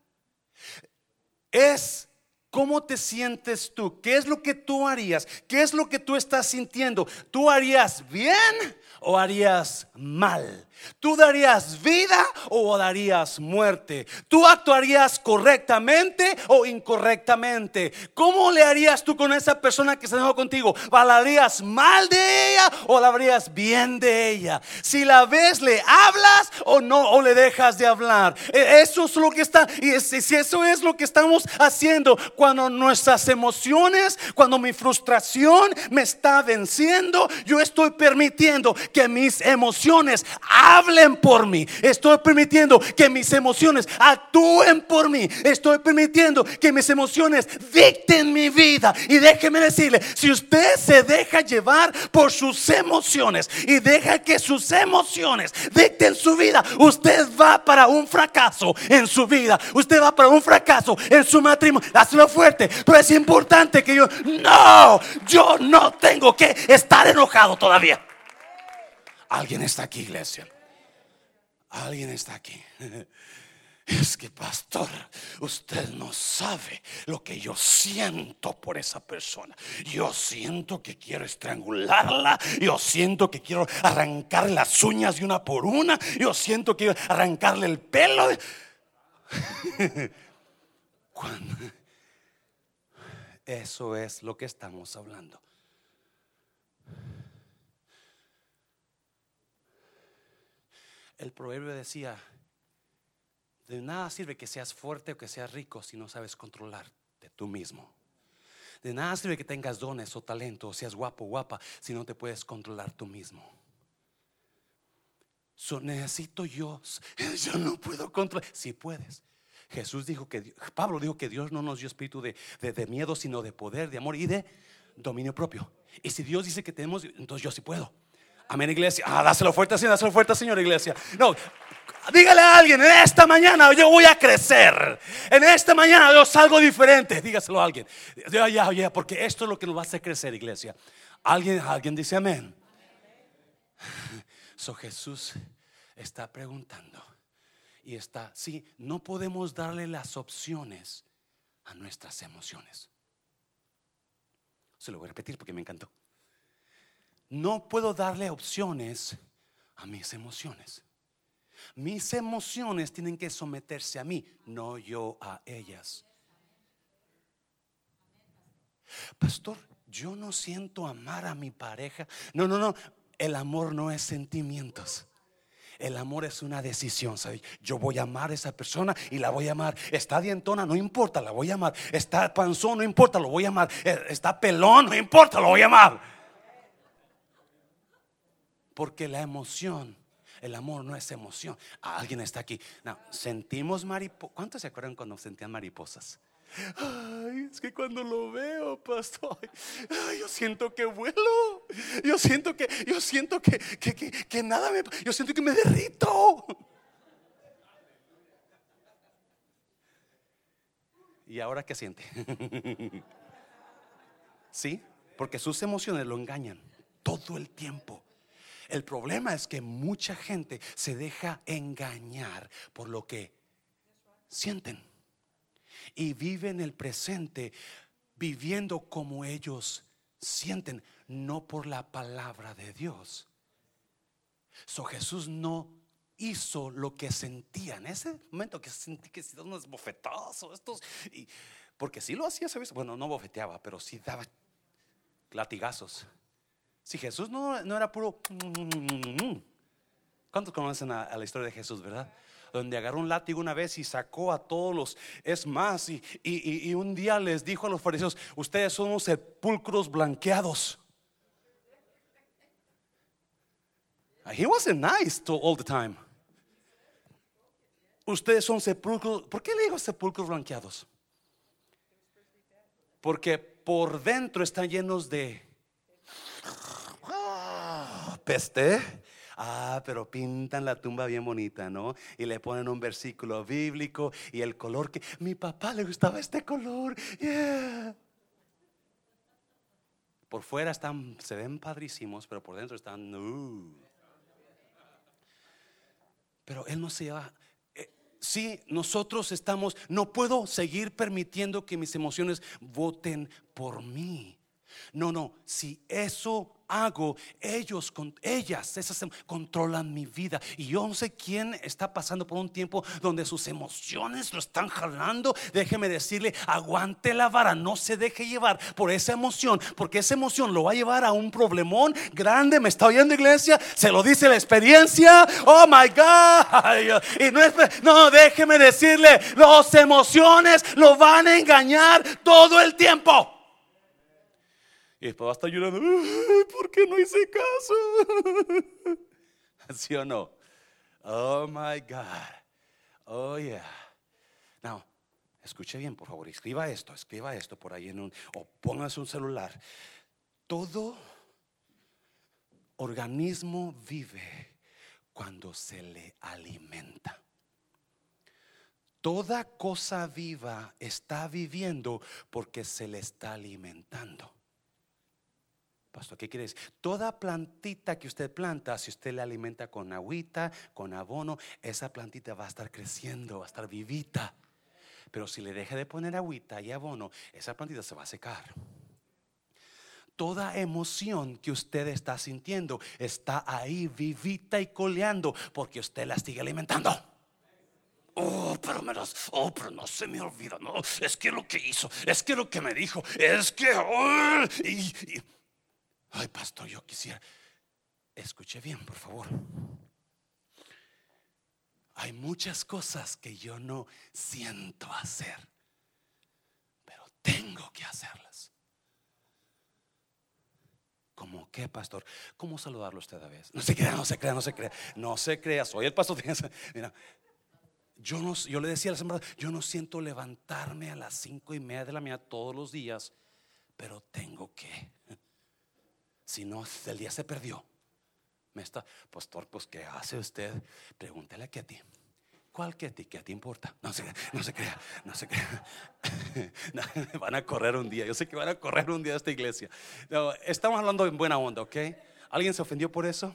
¿Es cómo te sientes tú? ¿Qué es lo que tú harías? ¿Qué es lo que tú estás sintiendo? ¿Tú harías bien o harías mal? ¿Tú darías vida o darías muerte? ¿Tú actuarías correctamente o incorrectamente? ¿Cómo le harías tú con esa persona que se enojó contigo? ¿Hablarías mal de ella o hablarías bien de ella? Si la ves, ¿le hablas o no? ¿O le dejas de hablar? E, eso es lo que está, y si eso es lo que estamos haciendo cuando nuestras emociones, cuando mi frustración me está venciendo, yo estoy permitiendo que mis emociones hablen por mí. Estoy permitiendo que mis emociones actúen por mí. Estoy permitiendo que mis emociones dicten mi vida. Y déjeme decirle, si usted se deja llevar por sus emociones y deja que sus emociones dicten su vida, usted va para un fracaso en su vida. Usted va para un fracaso en su matrimonio. Hazlo fuerte, pero es importante que yo, no, yo no tengo que estar enojado todavía. Alguien está aquí, iglesia. Alguien está aquí. Es que, pastor, usted no sabe lo que yo siento por esa persona. Yo siento que quiero estrangularla. Yo siento que quiero arrancarle las uñas de una por una. Yo siento que quiero arrancarle el pelo. Eso es lo que estamos hablando. el proverbio decía, de nada sirve que seas fuerte o que seas rico si no sabes controlarte tú mismo. De nada sirve que tengas dones o talento o seas guapo o guapa si no te puedes controlar tú mismo. necesito yo, yo no puedo controlar. Si puedes. Jesús dijo que, Pablo dijo que Dios no nos dio espíritu de, de miedo, sino de poder, de amor y de dominio propio. Y si Dios dice que tenemos, entonces yo sí puedo. Amén, iglesia. Ah, dáselo fuerte, Señor, dáselo fuerte, Señor, iglesia. No, dígale a alguien, en esta mañana yo voy a crecer. En esta mañana yo salgo diferente. Dígaselo a alguien. Ya, ya, ya, porque esto es lo que nos va a hacer crecer, iglesia. Alguien, alguien dice amén. So Jesús está preguntando y está, sí, no podemos darle las opciones a nuestras emociones. Se lo voy a repetir porque me encantó no puedo darle opciones a mis emociones. Mis emociones tienen que someterse a mí, no yo a ellas. Pastor, yo no siento amar a mi pareja. No, no, no. El amor no es sentimientos. El amor es una decisión. Yo voy a amar a esa persona y la voy a amar. Está dientona, no importa, la voy a amar. Está panzón, no importa, lo voy a amar. Eh, está pelón, no importa, lo voy a amar. Porque la emoción, el amor no es emoción. Alguien está aquí. No, sentimos mariposas. ¿Cuántos se acuerdan cuando sentían mariposas? Ay, es que cuando lo veo, pastor, yo siento que vuelo. Yo siento que, yo siento que, que, que nada me, yo siento que me derrito. ¿Y ahora qué siente? ¿Sí? Porque sus emociones lo engañan todo el tiempo. El problema es que mucha gente se deja engañar por lo que sienten y viven el presente viviendo como ellos sienten, no por la palabra de Dios. So Jesús no hizo lo que sentía en ese momento que sentí que si daban unos bofetazos estos y porque si lo hacía, ¿sabes? Bueno, no bofeteaba, pero sí daba latigazos. Si Jesús no, no era puro ¿Cuántos conocen a, la historia de Jesús, verdad? Donde agarró un látigo una vez y sacó a todos los. Es más, y, y, un día les dijo a los fariseos: Ustedes son sepulcros blanqueados. He wasn't nice to all the time. Ustedes son sepulcros. ¿Por qué le digo sepulcros blanqueados? Porque por dentro están llenos de ah, peste. Ah, pero pintan la tumba bien bonita, ¿no? Y le ponen un versículo bíblico y el color que mi papá le gustaba este color. Por fuera están, se ven padrísimos, pero por dentro están. Pero él no se lleva. Eh, si nosotros estamos, no puedo seguir permitiendo que mis emociones voten por mí. No, no, si eso hago, ellos, con, ellas, esas em, controlan mi vida. Y yo no sé quién está pasando por un tiempo donde sus emociones lo están jalando. Déjeme decirle, aguante la vara, no se deje llevar por esa emoción, porque esa emoción lo va a llevar a un problemón grande. ¿Me está oyendo, iglesia? Se lo dice la experiencia. Oh my God. Y no, no, déjeme decirle, las emociones lo van a engañar todo el tiempo. Y después va a estar llorando, ¿por qué no hice caso? ¿Sí o no? Oh my God. Oh yeah. Now, escuche bien, por favor. Escriba esto, escriba esto por ahí en un, o póngase un celular. Todo organismo vive cuando se le alimenta. Toda cosa viva está viviendo porque se le está alimentando. Pastor, ¿qué quiere decir? Toda plantita que usted planta, si usted le alimenta con agüita, con abono, esa plantita va a estar creciendo, va a estar vivita. Pero si le deja de poner agüita y abono, esa plantita se va a secar. Toda emoción que usted está sintiendo está ahí vivita y coleando porque usted la sigue alimentando. Oh, pero me oh, pero no se me olvida, no, es que lo que hizo, es que lo que me dijo, es que, oh, Ay, pastor, yo quisiera. Escuche bien, por favor. Hay muchas cosas que yo no siento hacer, pero tengo que hacerlas. ¿Cómo qué, pastor? ¿Cómo saludarlo usted a veces? No se crea, no se crea, no se crea. No se crea, soy el pastor. Mira, yo, no, yo le decía a la semana, yo no siento levantarme a las cinco y media de la mañana todos los días, pero tengo que. Si no, el día se perdió. Me está, pastor, pues ¿qué hace usted? Pregúntele a Ketty. ¿Cuál Ketty? ¿Qué te importa? No se, no se crea, no se crea. van a correr un día. Yo sé que van a correr un día a esta iglesia. estamos hablando en buena onda, ¿ok? ¿Alguien se ofendió por eso?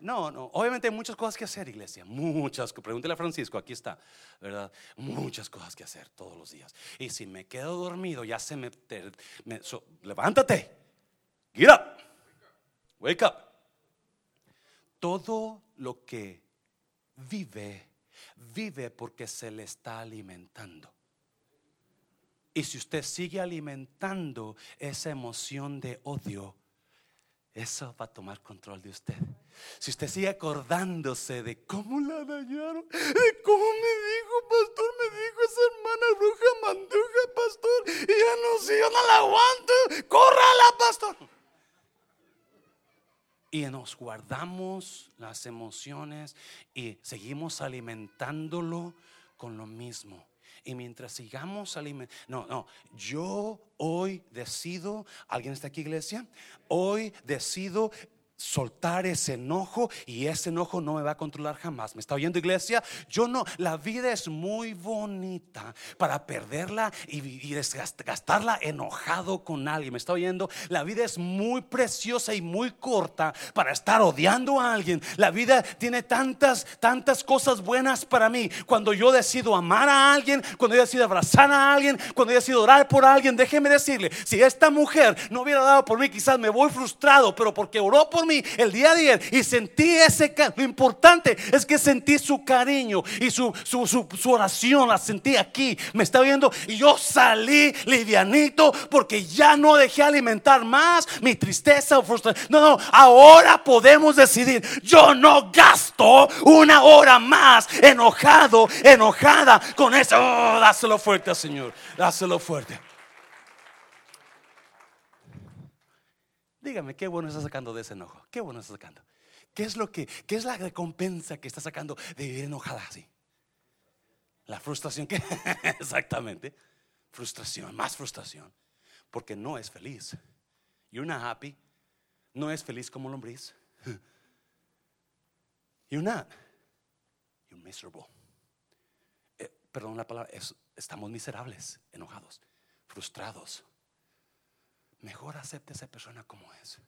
No, no. Obviamente hay muchas cosas que hacer, iglesia. Muchas. Pregúntele a Francisco, aquí está, ¿verdad? Muchas cosas que hacer todos los días. Y si me quedo dormido, ya se me. levántate. Get up. Wake up. Todo lo que vive, vive porque se le está alimentando. Y si usted sigue alimentando esa emoción de odio, eso va a tomar control de usted. Si usted sigue acordándose de cómo la dañaron, de cómo me dijo, pastor, me dijo esa hermana bruja manduja, pastor, y ya no sé, yo no la aguanto, córrala, pastor y nos guardamos las emociones y seguimos alimentándolo con lo mismo. Y mientras sigamos alimentando, no, no, yo hoy decido, ¿alguien está aquí iglesia? Hoy decido soltar ese enojo y ese enojo no me va a controlar jamás. ¿Me está oyendo iglesia? Yo no, la vida es muy bonita para perderla y, y gastarla enojado con alguien. ¿Me está oyendo? La vida es muy preciosa y muy corta para estar odiando a alguien. La vida tiene tantas, tantas cosas buenas para mí. Cuando yo decido amar a alguien, cuando yo decido abrazar a alguien, cuando yo decido orar por alguien, déjeme decirle, si esta mujer no hubiera dado por mí, quizás me voy frustrado, pero porque oró por el día de ayer y sentí ese lo importante es que sentí su cariño y su, su, oración la sentí aquí me está viendo y yo salí livianito porque ya no dejé alimentar más mi tristeza o frustración. No no ahora podemos decidir. Yo no gasto una hora más enojado enojada con eso. Oh, dáselo fuerte Señor dáselo fuerte Dígame, qué bueno está sacando de ese enojo. Qué bueno está sacando. ¿Qué es lo que, qué es la recompensa que está sacando de vivir enojada así? La frustración que exactamente. Frustración, más frustración. Porque no es feliz. You're not happy. No es feliz como lombriz. You're not. You're miserable. Eh, perdón la palabra, estamos miserables, enojados, frustrados mejor acepte a esa persona como es.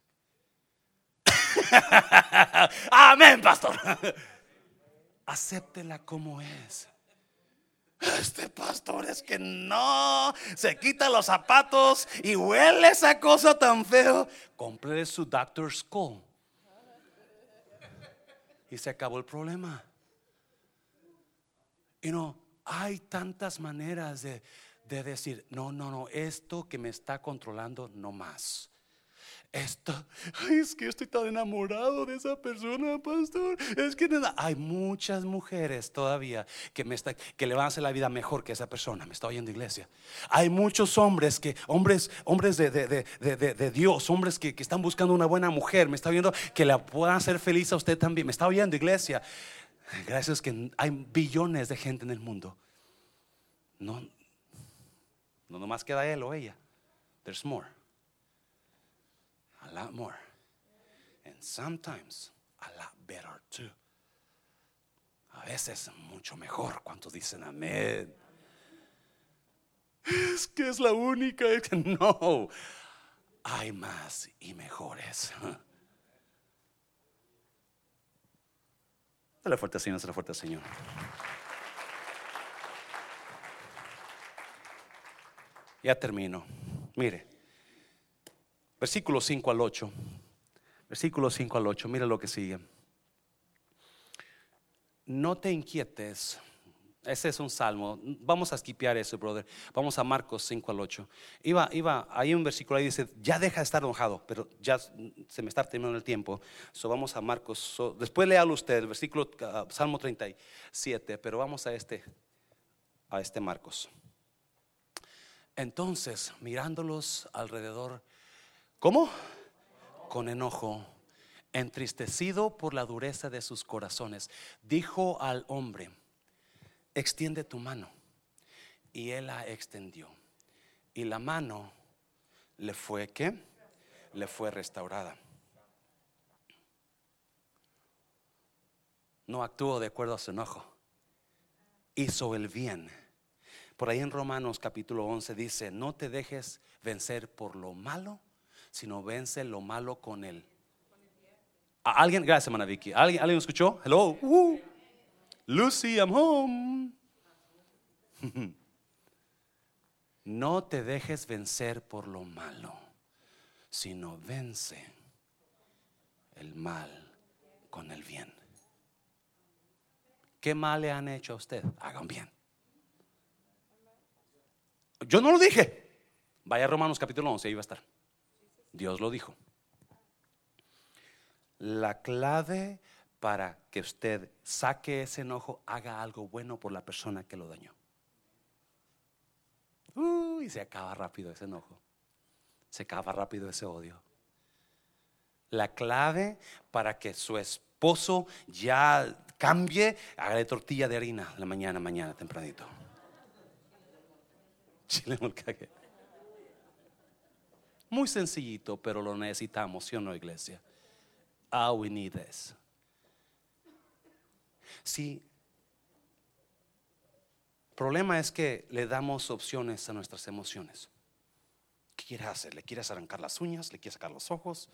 Amén, pastor. Acéptela como es. Este pastor es que no se quita los zapatos y huele esa cosa tan feo. Compre su Doctor Skull. Y se acabó el problema. Y no, hay tantas maneras de, de decir, no, no, no, esto que me está controlando no más. Esto, es que estoy tan enamorado de esa persona, pastor. Es que hay muchas mujeres todavía que, me está, que le van a hacer la vida mejor que esa persona. Me está oyendo, iglesia. Hay muchos hombres que, hombres, hombres de, de, Dios, hombres que, que, están buscando una buena mujer. Me está viendo que la puedan hacer feliz a usted también. Me está oyendo, iglesia. Gracias que hay billones de gente en el mundo. No, no nomás queda él o ella. There's more. A lot more. And sometimes a lot better too. A veces mucho mejor. ¿Cuántos dicen amén? Es que es la única. No. Hay más y mejores. Dale fuerte Señor, dale fuerte Señor. Ya termino. Mire, versículo 5 al 8. Versículo 5 al 8. Mire lo que sigue. No te inquietes. Ese es un salmo. Vamos a esquipear eso, brother. Vamos a Marcos 5 al 8. Iba, iba, hay un versículo ahí dice, ya deja de estar enojado, pero ya se me está terminando el tiempo. So, vamos a Marcos. después léalo usted, el versículo, uh, Salmo 37, pero vamos a este, a este Marcos. Entonces, mirándolos alrededor, ¿cómo? Con enojo, entristecido por la dureza de sus corazones, dijo al hombre, extiende tu mano. Y él la extendió. Y la mano le fue, ¿qué? Le fue restaurada. No actuó de acuerdo a su enojo. Hizo el bien por ahí en Romanos capítulo 11 dice, no te dejes vencer por lo malo, sino vence lo malo con él. ¿Alguien? Gracias, hermana Vicky. ¿Alguien, ¿Alguien escuchó? Hello. Lucy, I'm home. no te dejes vencer por lo malo, sino vence el mal con el bien. ¿Qué mal le han hecho a usted? Hagan bien. Yo no lo dije. Vaya Romanos capítulo 11, ahí va a estar. Dios lo dijo. La clave para que usted saque ese enojo, haga algo bueno por la persona que lo dañó. y se acaba rápido ese enojo. Se acaba rápido ese odio. La clave para que su esposo ya cambie, hágale tortilla de harina la mañana, mañana, tempranito. Chile Muy sencillito, pero lo necesitamos, ¿sí o no, iglesia? All we need is. Sí. Problema es que le damos opciones a nuestras emociones. ¿Qué quieres hacer? ¿Le quieres arrancar las uñas? ¿Le quieres sacar los ojos?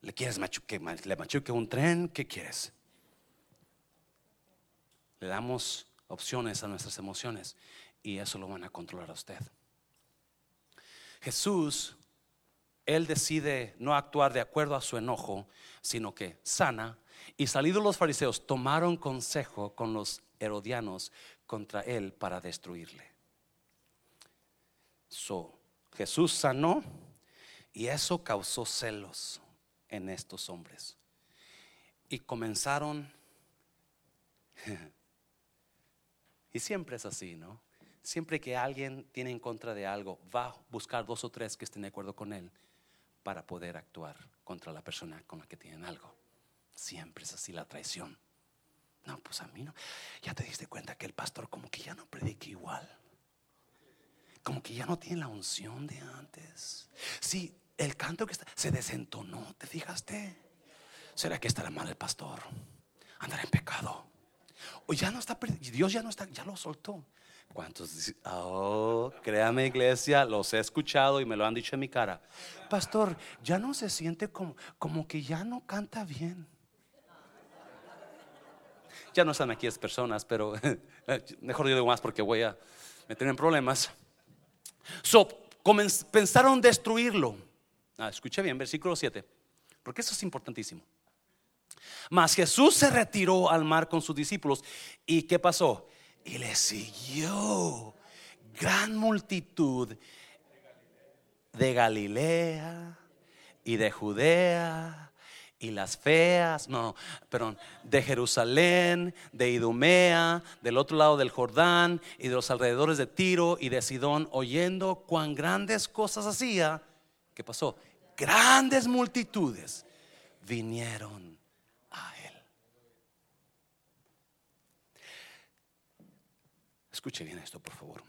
¿Le quieres machuque, le machuque un tren? ¿Qué quieres? Le damos opciones a nuestras emociones y eso lo van a controlar a usted. Jesús, Él decide no actuar de acuerdo a su enojo, sino que sana. Y salidos los fariseos, tomaron consejo con los herodianos contra Él para destruirle. So, Jesús sanó y eso causó celos en estos hombres. Y comenzaron, y siempre es así, ¿no? Siempre que alguien tiene en contra de algo, va a buscar dos o tres que estén de acuerdo con él para poder actuar contra la persona con la que tienen algo. Siempre es así la traición. No, pues a mí no. Ya te diste cuenta que el pastor como que ya no predica igual. Como que ya no tiene la unción de antes. Sí, el canto que está, se desentonó, ¿te fijaste? ¿Será que estará mal el pastor? Andará en pecado. O ya no está, Dios ya no está, ya lo soltó. ¿Cuántos? Oh, créame iglesia, los he escuchado y me lo han dicho en mi cara. Pastor, ya no se siente como, como que ya no canta bien. Ya no están aquí las personas, pero mejor digo más porque voy a meter en problemas. So, pensaron destruirlo. Ah, escuche bien, versículo 7, porque eso es importantísimo. Mas Jesús se retiró al mar con sus discípulos. ¿Y qué pasó? Y le siguió gran multitud de Galilea y de Judea y las feas, no, perdón, de Jerusalén, de Idumea, del otro lado del Jordán y de los alrededores de Tiro y de Sidón, oyendo cuán grandes cosas hacía ¿Qué pasó? Grandes multitudes vinieron a él. Escuche bien esto, por favor.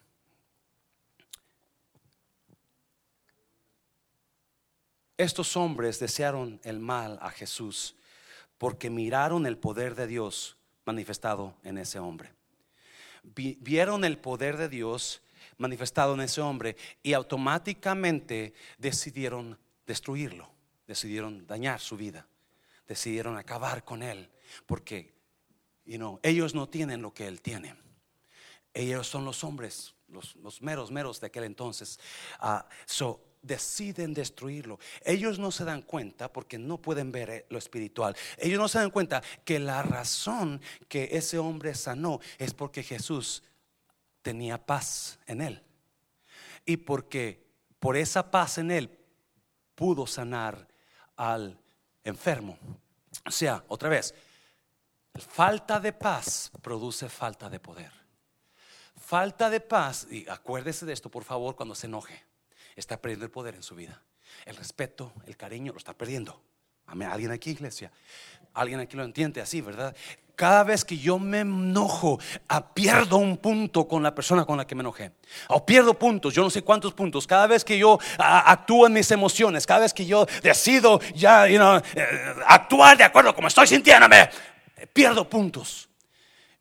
Estos hombres desearon el mal a Jesús porque miraron el poder de Dios manifestado en ese hombre. Vieron el poder de Dios manifestado en ese hombre y automáticamente decidieron destruirlo, decidieron dañar su vida, decidieron acabar con él, porque ellos no tienen lo que él tiene. Ellos son los hombres, los, meros, meros de aquel entonces. Ah, so, deciden destruirlo. Ellos no se dan cuenta porque no pueden ver eh, lo espiritual. Ellos no se dan cuenta que la razón que ese hombre sanó es porque Jesús tenía paz en él. Y porque por esa paz en él pudo sanar al enfermo. O sea, otra vez, falta de paz produce falta de poder. Falta de paz, y acuérdese de esto por favor cuando se enoje, está perdiendo el poder en su vida. El respeto, el cariño lo está perdiendo. ¿Alguien aquí, iglesia? Alguien aquí lo entiende así, ¿verdad? cada vez que yo me enojo, ah, pierdo un punto con la persona con la que me enojé. O pierdo puntos, yo no sé cuántos puntos. Cada vez que yo ah, actúo en mis emociones, cada vez que yo decido ya you eh, actuar de acuerdo como estoy sintiéndome, pierdo puntos.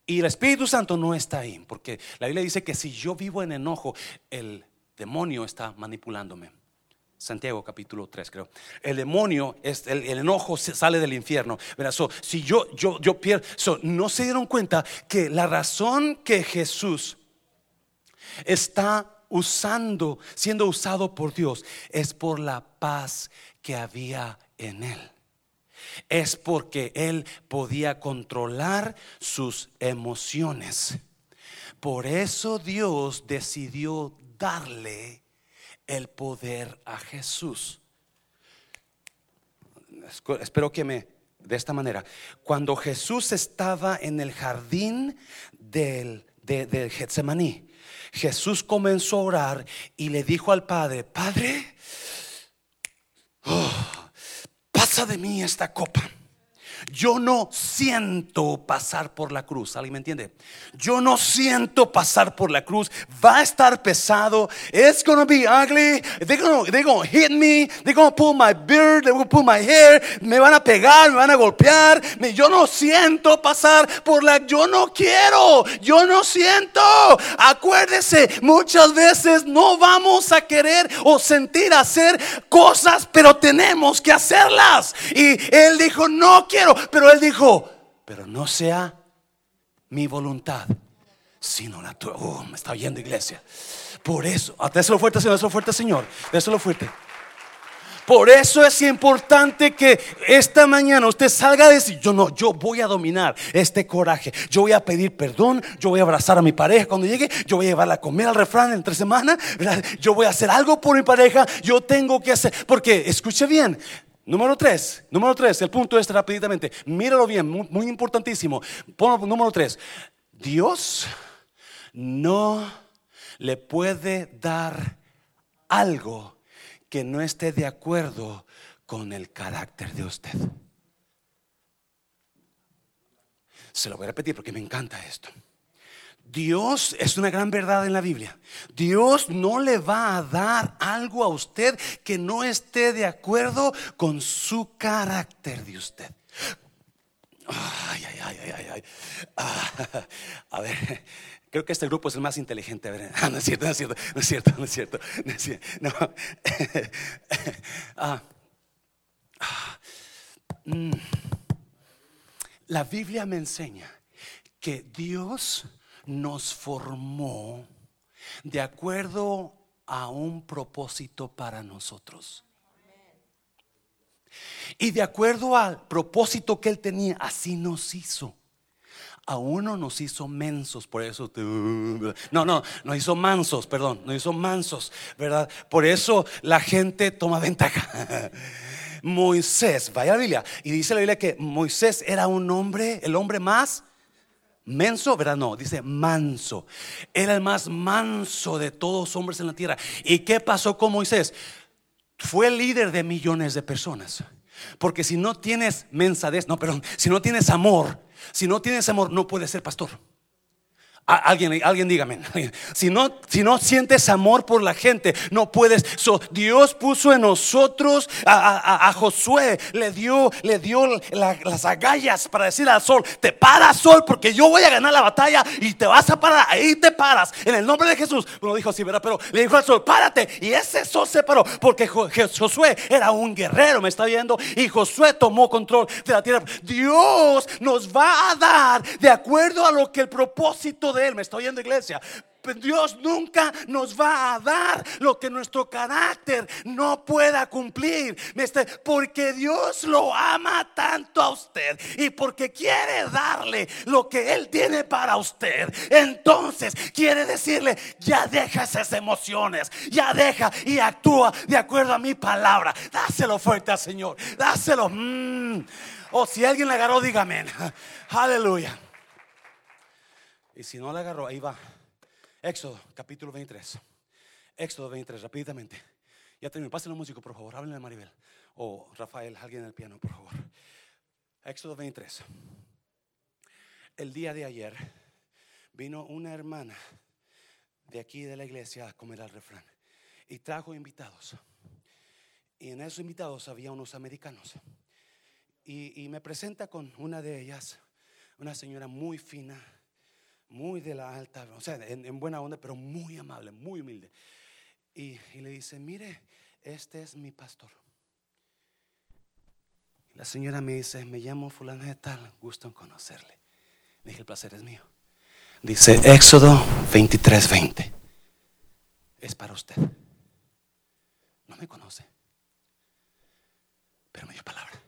Y el Espíritu Santo no está ahí, porque la Biblia dice que si yo vivo en enojo, el demonio está manipulándome. Santiago capítulo 3, creo. El demonio, es, el, enojo sale del infierno. si yo, yo, yo pierdo, no se dieron cuenta que la razón que Jesús está usando, siendo usado por Dios, es por la paz que había en él. Es porque él podía controlar sus emociones. Por eso Dios decidió darle el poder a Jesús. Espero que me de esta manera. Cuando Jesús estaba en el jardín del, de, Getsemaní, Jesús comenzó a orar y le dijo al Padre, Padre, oh, pasa de mí esta copa. Yo no siento pasar por la cruz. ¿Alguien me entiende? Yo no siento pasar por la cruz. Va a estar pesado. It's gonna be ugly. They're gonna, they're gonna hit me. They're gonna pull my beard. They're gonna pull my hair. Me van a pegar, me van a golpear. Yo no siento pasar por la. Yo no quiero. Yo no siento. Acuérdese, muchas veces no vamos a querer o sentir hacer cosas, pero tenemos que hacerlas. Y él dijo, no quiero. Pero él dijo, pero no sea mi voluntad, sino la tuya. Oh, me está oyendo iglesia. Por eso, lo fuerte, Señor, lo fuerte, Señor. lo fuerte. Por eso es importante que esta mañana usted salga a decir, yo no, yo voy a dominar este coraje. Yo voy a pedir perdón, yo voy a abrazar a mi pareja cuando llegue, yo voy a llevarla a comer al refrán entre semana, yo voy a hacer algo por mi pareja, yo tengo que hacer, porque escuche bien, Número tres, número tres, el punto es rápidamente, míralo bien, muy, importantísimo. número tres, Dios no le puede dar algo que no esté de acuerdo con el carácter de usted. Se lo voy a repetir porque me encanta esto. Dios es una gran verdad en la Biblia. Dios no le va a dar algo a usted que no esté de acuerdo con su carácter de usted. Ay, ay, ay, ay, ay. Ah, a ver, creo que este grupo es el más inteligente. A ver, no es cierto, no es cierto, no es cierto, no es cierto. No es cierto, no. Ah, ah, mm. La Biblia me enseña que Dios nos formó de acuerdo a un propósito para nosotros. Y de acuerdo al propósito que Él tenía, así nos hizo. A uno nos hizo mensos, por eso. No, no, nos hizo mansos, perdón, nos hizo mansos, ¿verdad? Por eso la gente toma ventaja. Moisés, vaya la Biblia, y dice la Biblia que Moisés era un hombre, el hombre más Menso, ¿verdad? No, dice manso. Era el más manso de todos los hombres en la tierra. ¿Y qué pasó con Moisés? Fue líder de millones de personas. Porque si no tienes mensadez, no, perdón, si no tienes amor, si no tienes amor, no puedes ser pastor. Alguien, alguien dígame. Si no, si no sientes amor por la gente, no puedes. Dios puso en nosotros a, Josué, le dio, le dio las agallas para decir al sol: Te paras, sol, porque yo voy a ganar la batalla y te vas a parar. Ahí te paras. En el nombre de Jesús. Lo dijo así, ¿verdad? Pero le dijo al sol: Párate. Y ese sol se paró porque Josué era un guerrero, me está viendo. Y Josué tomó control de la tierra. Dios nos va a dar de acuerdo a lo que el propósito de Él. Me estoy oyendo, iglesia. Dios nunca nos va a dar lo que nuestro carácter no pueda cumplir. Porque Dios lo ama tanto a usted y porque quiere darle lo que Él tiene para usted. Entonces quiere decirle, ya deja esas emociones, ya deja y actúa de acuerdo a mi palabra. Dáselo fuerte al Señor, dáselo. Mm. O si alguien le agarró, dígame. Aleluya. Y si no la agarró, ahí va. Éxodo, capítulo 23. Éxodo 23, rápidamente. Ya termino. Pasen los músicos, por favor. Háblenle a Maribel. O Rafael, alguien en el piano, por favor. Éxodo 23. El día de ayer vino una hermana de aquí de la iglesia a comer al refrán y trajo invitados. Y en esos invitados había unos americanos. Y me presenta con una de ellas, una señora muy fina, muy de la alta, o sea, en, buena onda, pero muy amable, muy humilde. Y, le dice, mire, este es mi pastor. La señora me dice, me llamo fulana gusto en conocerle. Le dije, el placer es mío. Dice Éxodo 23, 20. Es para usted. No me conoce, pero me dio palabra.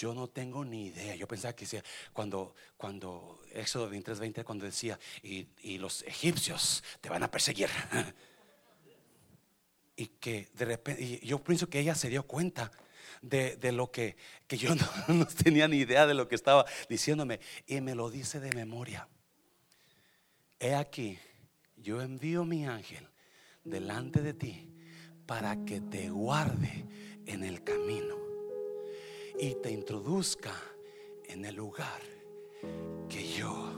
Yo no tengo ni idea. Yo pensaba que decía, cuando, cuando Éxodo 23:20, cuando decía, y, los egipcios te van a perseguir. y que de repente, yo pienso que ella se dio cuenta de, lo que, que yo no, no, tenía ni idea de lo que estaba diciéndome. Y me lo dice de memoria. He aquí, yo envío mi ángel delante de ti para que te guarde en el camino y te introduzca en el lugar que yo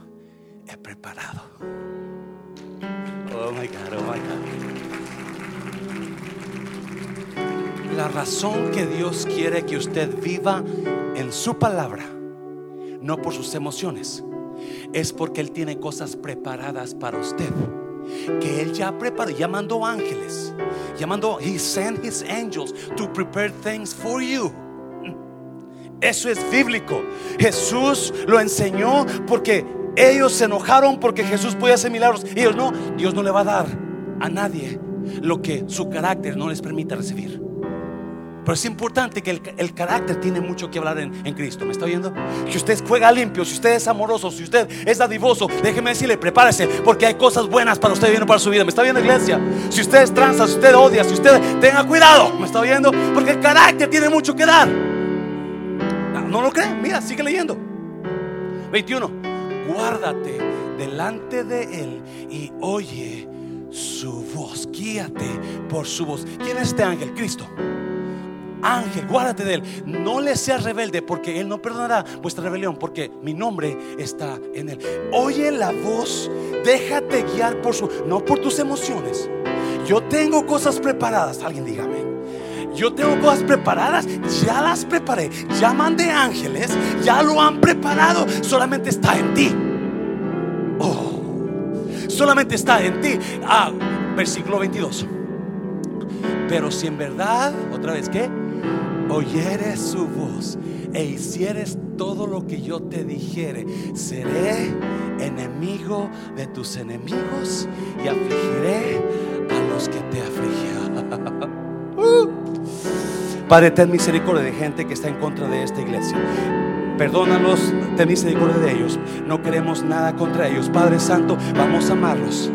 he preparado. Oh my God, oh my God. La razón que Dios quiere que usted viva en su palabra, no por sus emociones, es porque Él tiene cosas preparadas para usted. Que Él ya preparó, ya mandó ángeles, ya mandó, He sent His angels to prepare things for you. Eso es bíblico. Jesús lo enseñó porque ellos se enojaron porque Jesús podía hacer milagros. Y ellos no, Dios no le va a dar a nadie lo que su carácter no les permite recibir. Pero es importante que el, carácter tiene mucho que hablar en, Cristo. ¿Me está viendo? Si usted juega limpio, si usted es amoroso, si usted es dadivoso, déjeme decirle, prepárese, porque hay cosas buenas para usted y para su vida. ¿Me está viendo, iglesia? Si usted es tranza, si usted odia, si usted tenga cuidado, ¿me está viendo? Porque el carácter tiene mucho que dar. ¿No lo cree? Mira, sigue leyendo. 21. Guárdate delante de Él y oye su voz. Guíate por su voz. ¿Quién es este ángel? Cristo. Ángel, guárdate de él. No le seas rebelde porque él no perdonará vuestra rebelión porque mi nombre está en él. Oye la voz, déjate guiar por su, no por tus emociones. Yo tengo cosas preparadas. Alguien dígame. Yo tengo cosas preparadas, ya las preparé, ya mandé ángeles, ya lo han preparado, solamente está en ti. Oh, solamente está en ti. Ah, versículo 22. Pero si en verdad, otra vez, ¿qué? Oyeres su voz e hicieres todo lo que yo te dijere, seré enemigo de tus enemigos y afligiré a los que te afligieron. Padre, ten misericordia de gente que está en contra de esta iglesia. Perdónalos, ten misericordia de ellos. No queremos nada contra ellos. Padre Santo, vamos a amarlos.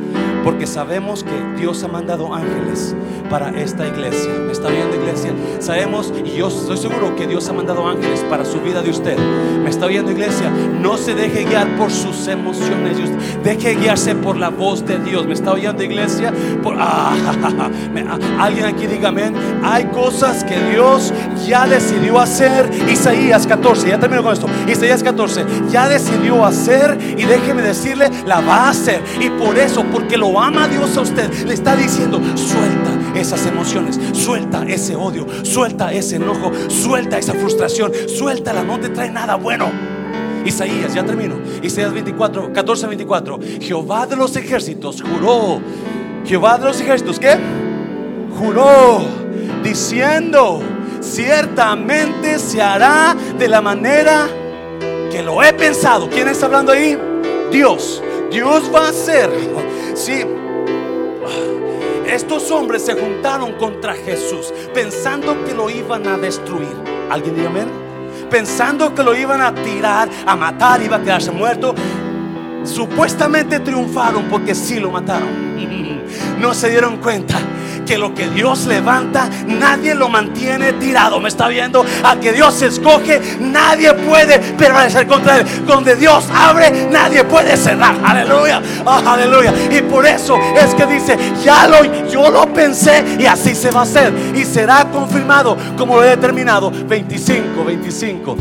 Porque sabemos que Dios ha mandado ángeles para esta iglesia. ¿Me está viendo iglesia? Sabemos y yo estoy seguro que Dios ha mandado ángeles para su vida de usted. ¿Me está viendo iglesia? No se deje guiar por sus emociones. Deje guiarse por la voz de Dios. ¿Me está oyendo iglesia? Por, ah, alguien aquí diga amén. Hay cosas que Dios ya decidió hacer. Isaías 14, ya termino con esto. Isaías 14, ya decidió hacer y déjeme decirle, la va a hacer. Y por eso, porque lo ama Dios a usted, le está diciendo, suelta esas emociones, suelta ese odio, suelta ese enojo, suelta esa frustración, suéltala, no te trae nada bueno. Isaías, ya termino. Isaías 24, 14, 24. Jehová de los ejércitos juró. Jehová de los ejércitos, ¿qué? Juró diciendo, ciertamente se hará de la manera que lo he pensado. ¿Quién está hablando ahí? Dios. Dios va a hacer Sí. Estos hombres se juntaron contra Jesús pensando que lo iban a destruir. ¿Alguien diga amén? Pensando que lo iban a tirar, a matar, iba a quedarse muerto. Supuestamente triunfaron porque sí lo mataron. No se dieron cuenta que lo que Dios levanta, nadie lo mantiene tirado. ¿Me está viendo? A que Dios escoge, nadie puede permanecer contra él. Donde Dios abre, nadie puede cerrar. Aleluya. Oh, aleluya. Y por eso es que dice, ya lo, yo lo pensé y así se va a hacer. Y será confirmado como lo he determinado. 25, 25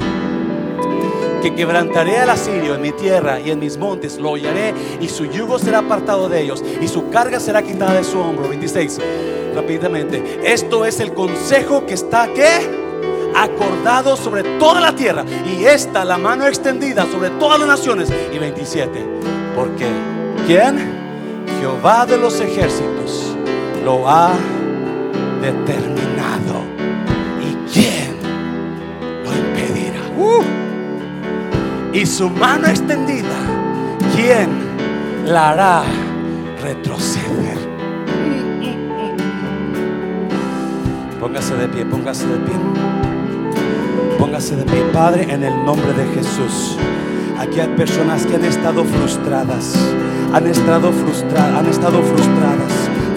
que quebrantaré al asirio en mi tierra y en mis montes, lo hollaré y su yugo será apartado de ellos y su carga será quitada de su hombro. 26, rápidamente. Esto es el consejo que está que acordado sobre toda la tierra y esta la mano extendida sobre todas las naciones. Y 27, porque ¿quién? Jehová de los ejércitos lo ha determinado. Y su mano extendida, ¿quién la hará retroceder? Póngase de pie, póngase de pie. Póngase de pie, Padre, en el nombre de Jesús. Aquí hay personas que han estado frustradas, han estado frustradas, han estado frustradas,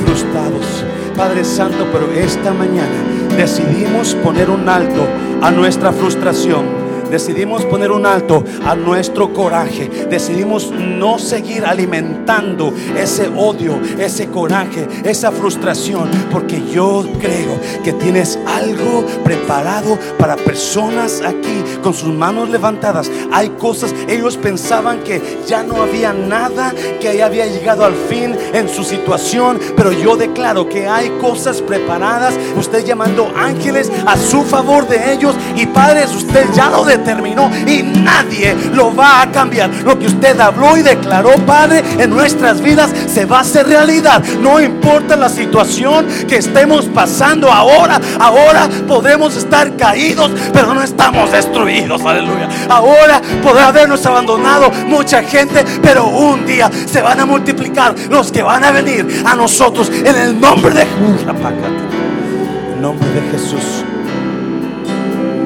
frustrados. Padre Santo, pero esta mañana decidimos poner un alto a nuestra frustración decidimos poner un alto a nuestro coraje. Decidimos no seguir alimentando ese odio, ese coraje, esa frustración. Porque yo creo que tienes algo preparado para personas aquí con sus manos levantadas. Hay cosas, ellos pensaban que ya no había nada, que ya había llegado al fin en su situación. Pero yo declaro que hay cosas preparadas. Usted llamando ángeles a su favor de ellos. Y padres, usted ya lo determinó y nadie lo va a cambiar. Lo que usted habló y declaró, Padre, en nuestras vidas se va a hacer realidad. No importa la situación que estemos pasando ahora. Ahora podemos estar caídos, pero no estamos destruidos. Aleluya. Ahora podrá habernos abandonado mucha gente, pero un día se van a multiplicar los que van a venir a nosotros en el nombre de En nombre de Jesús.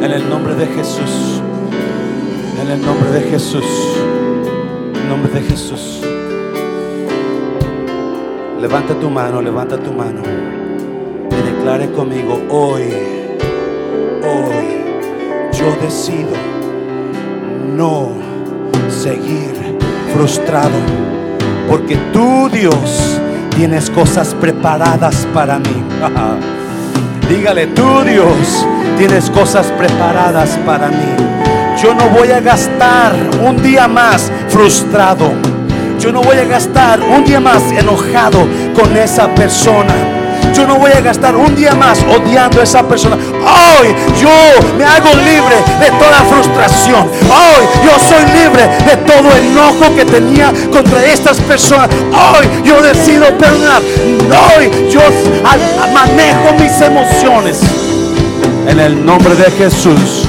En el nombre de Jesús. En el nombre de Jesús. En el nombre de Jesús. Levanta tu mano, levanta tu mano. Y declare conmigo, hoy, hoy, yo decido no seguir frustrado. Porque tú, Dios, tienes cosas preparadas para mí. Dígale, tú, Dios, tienes cosas preparadas para mí. Yo no voy a gastar un día más frustrado. Yo no voy a gastar un día más enojado con esa persona. Yo no voy a gastar un día más odiando a esa persona. Hoy yo me hago libre de toda frustración. Hoy yo soy libre de todo enojo que tenía contra estas personas. Hoy yo decido perdonar. Hoy yo manejo mis emociones. En el nombre de Jesús.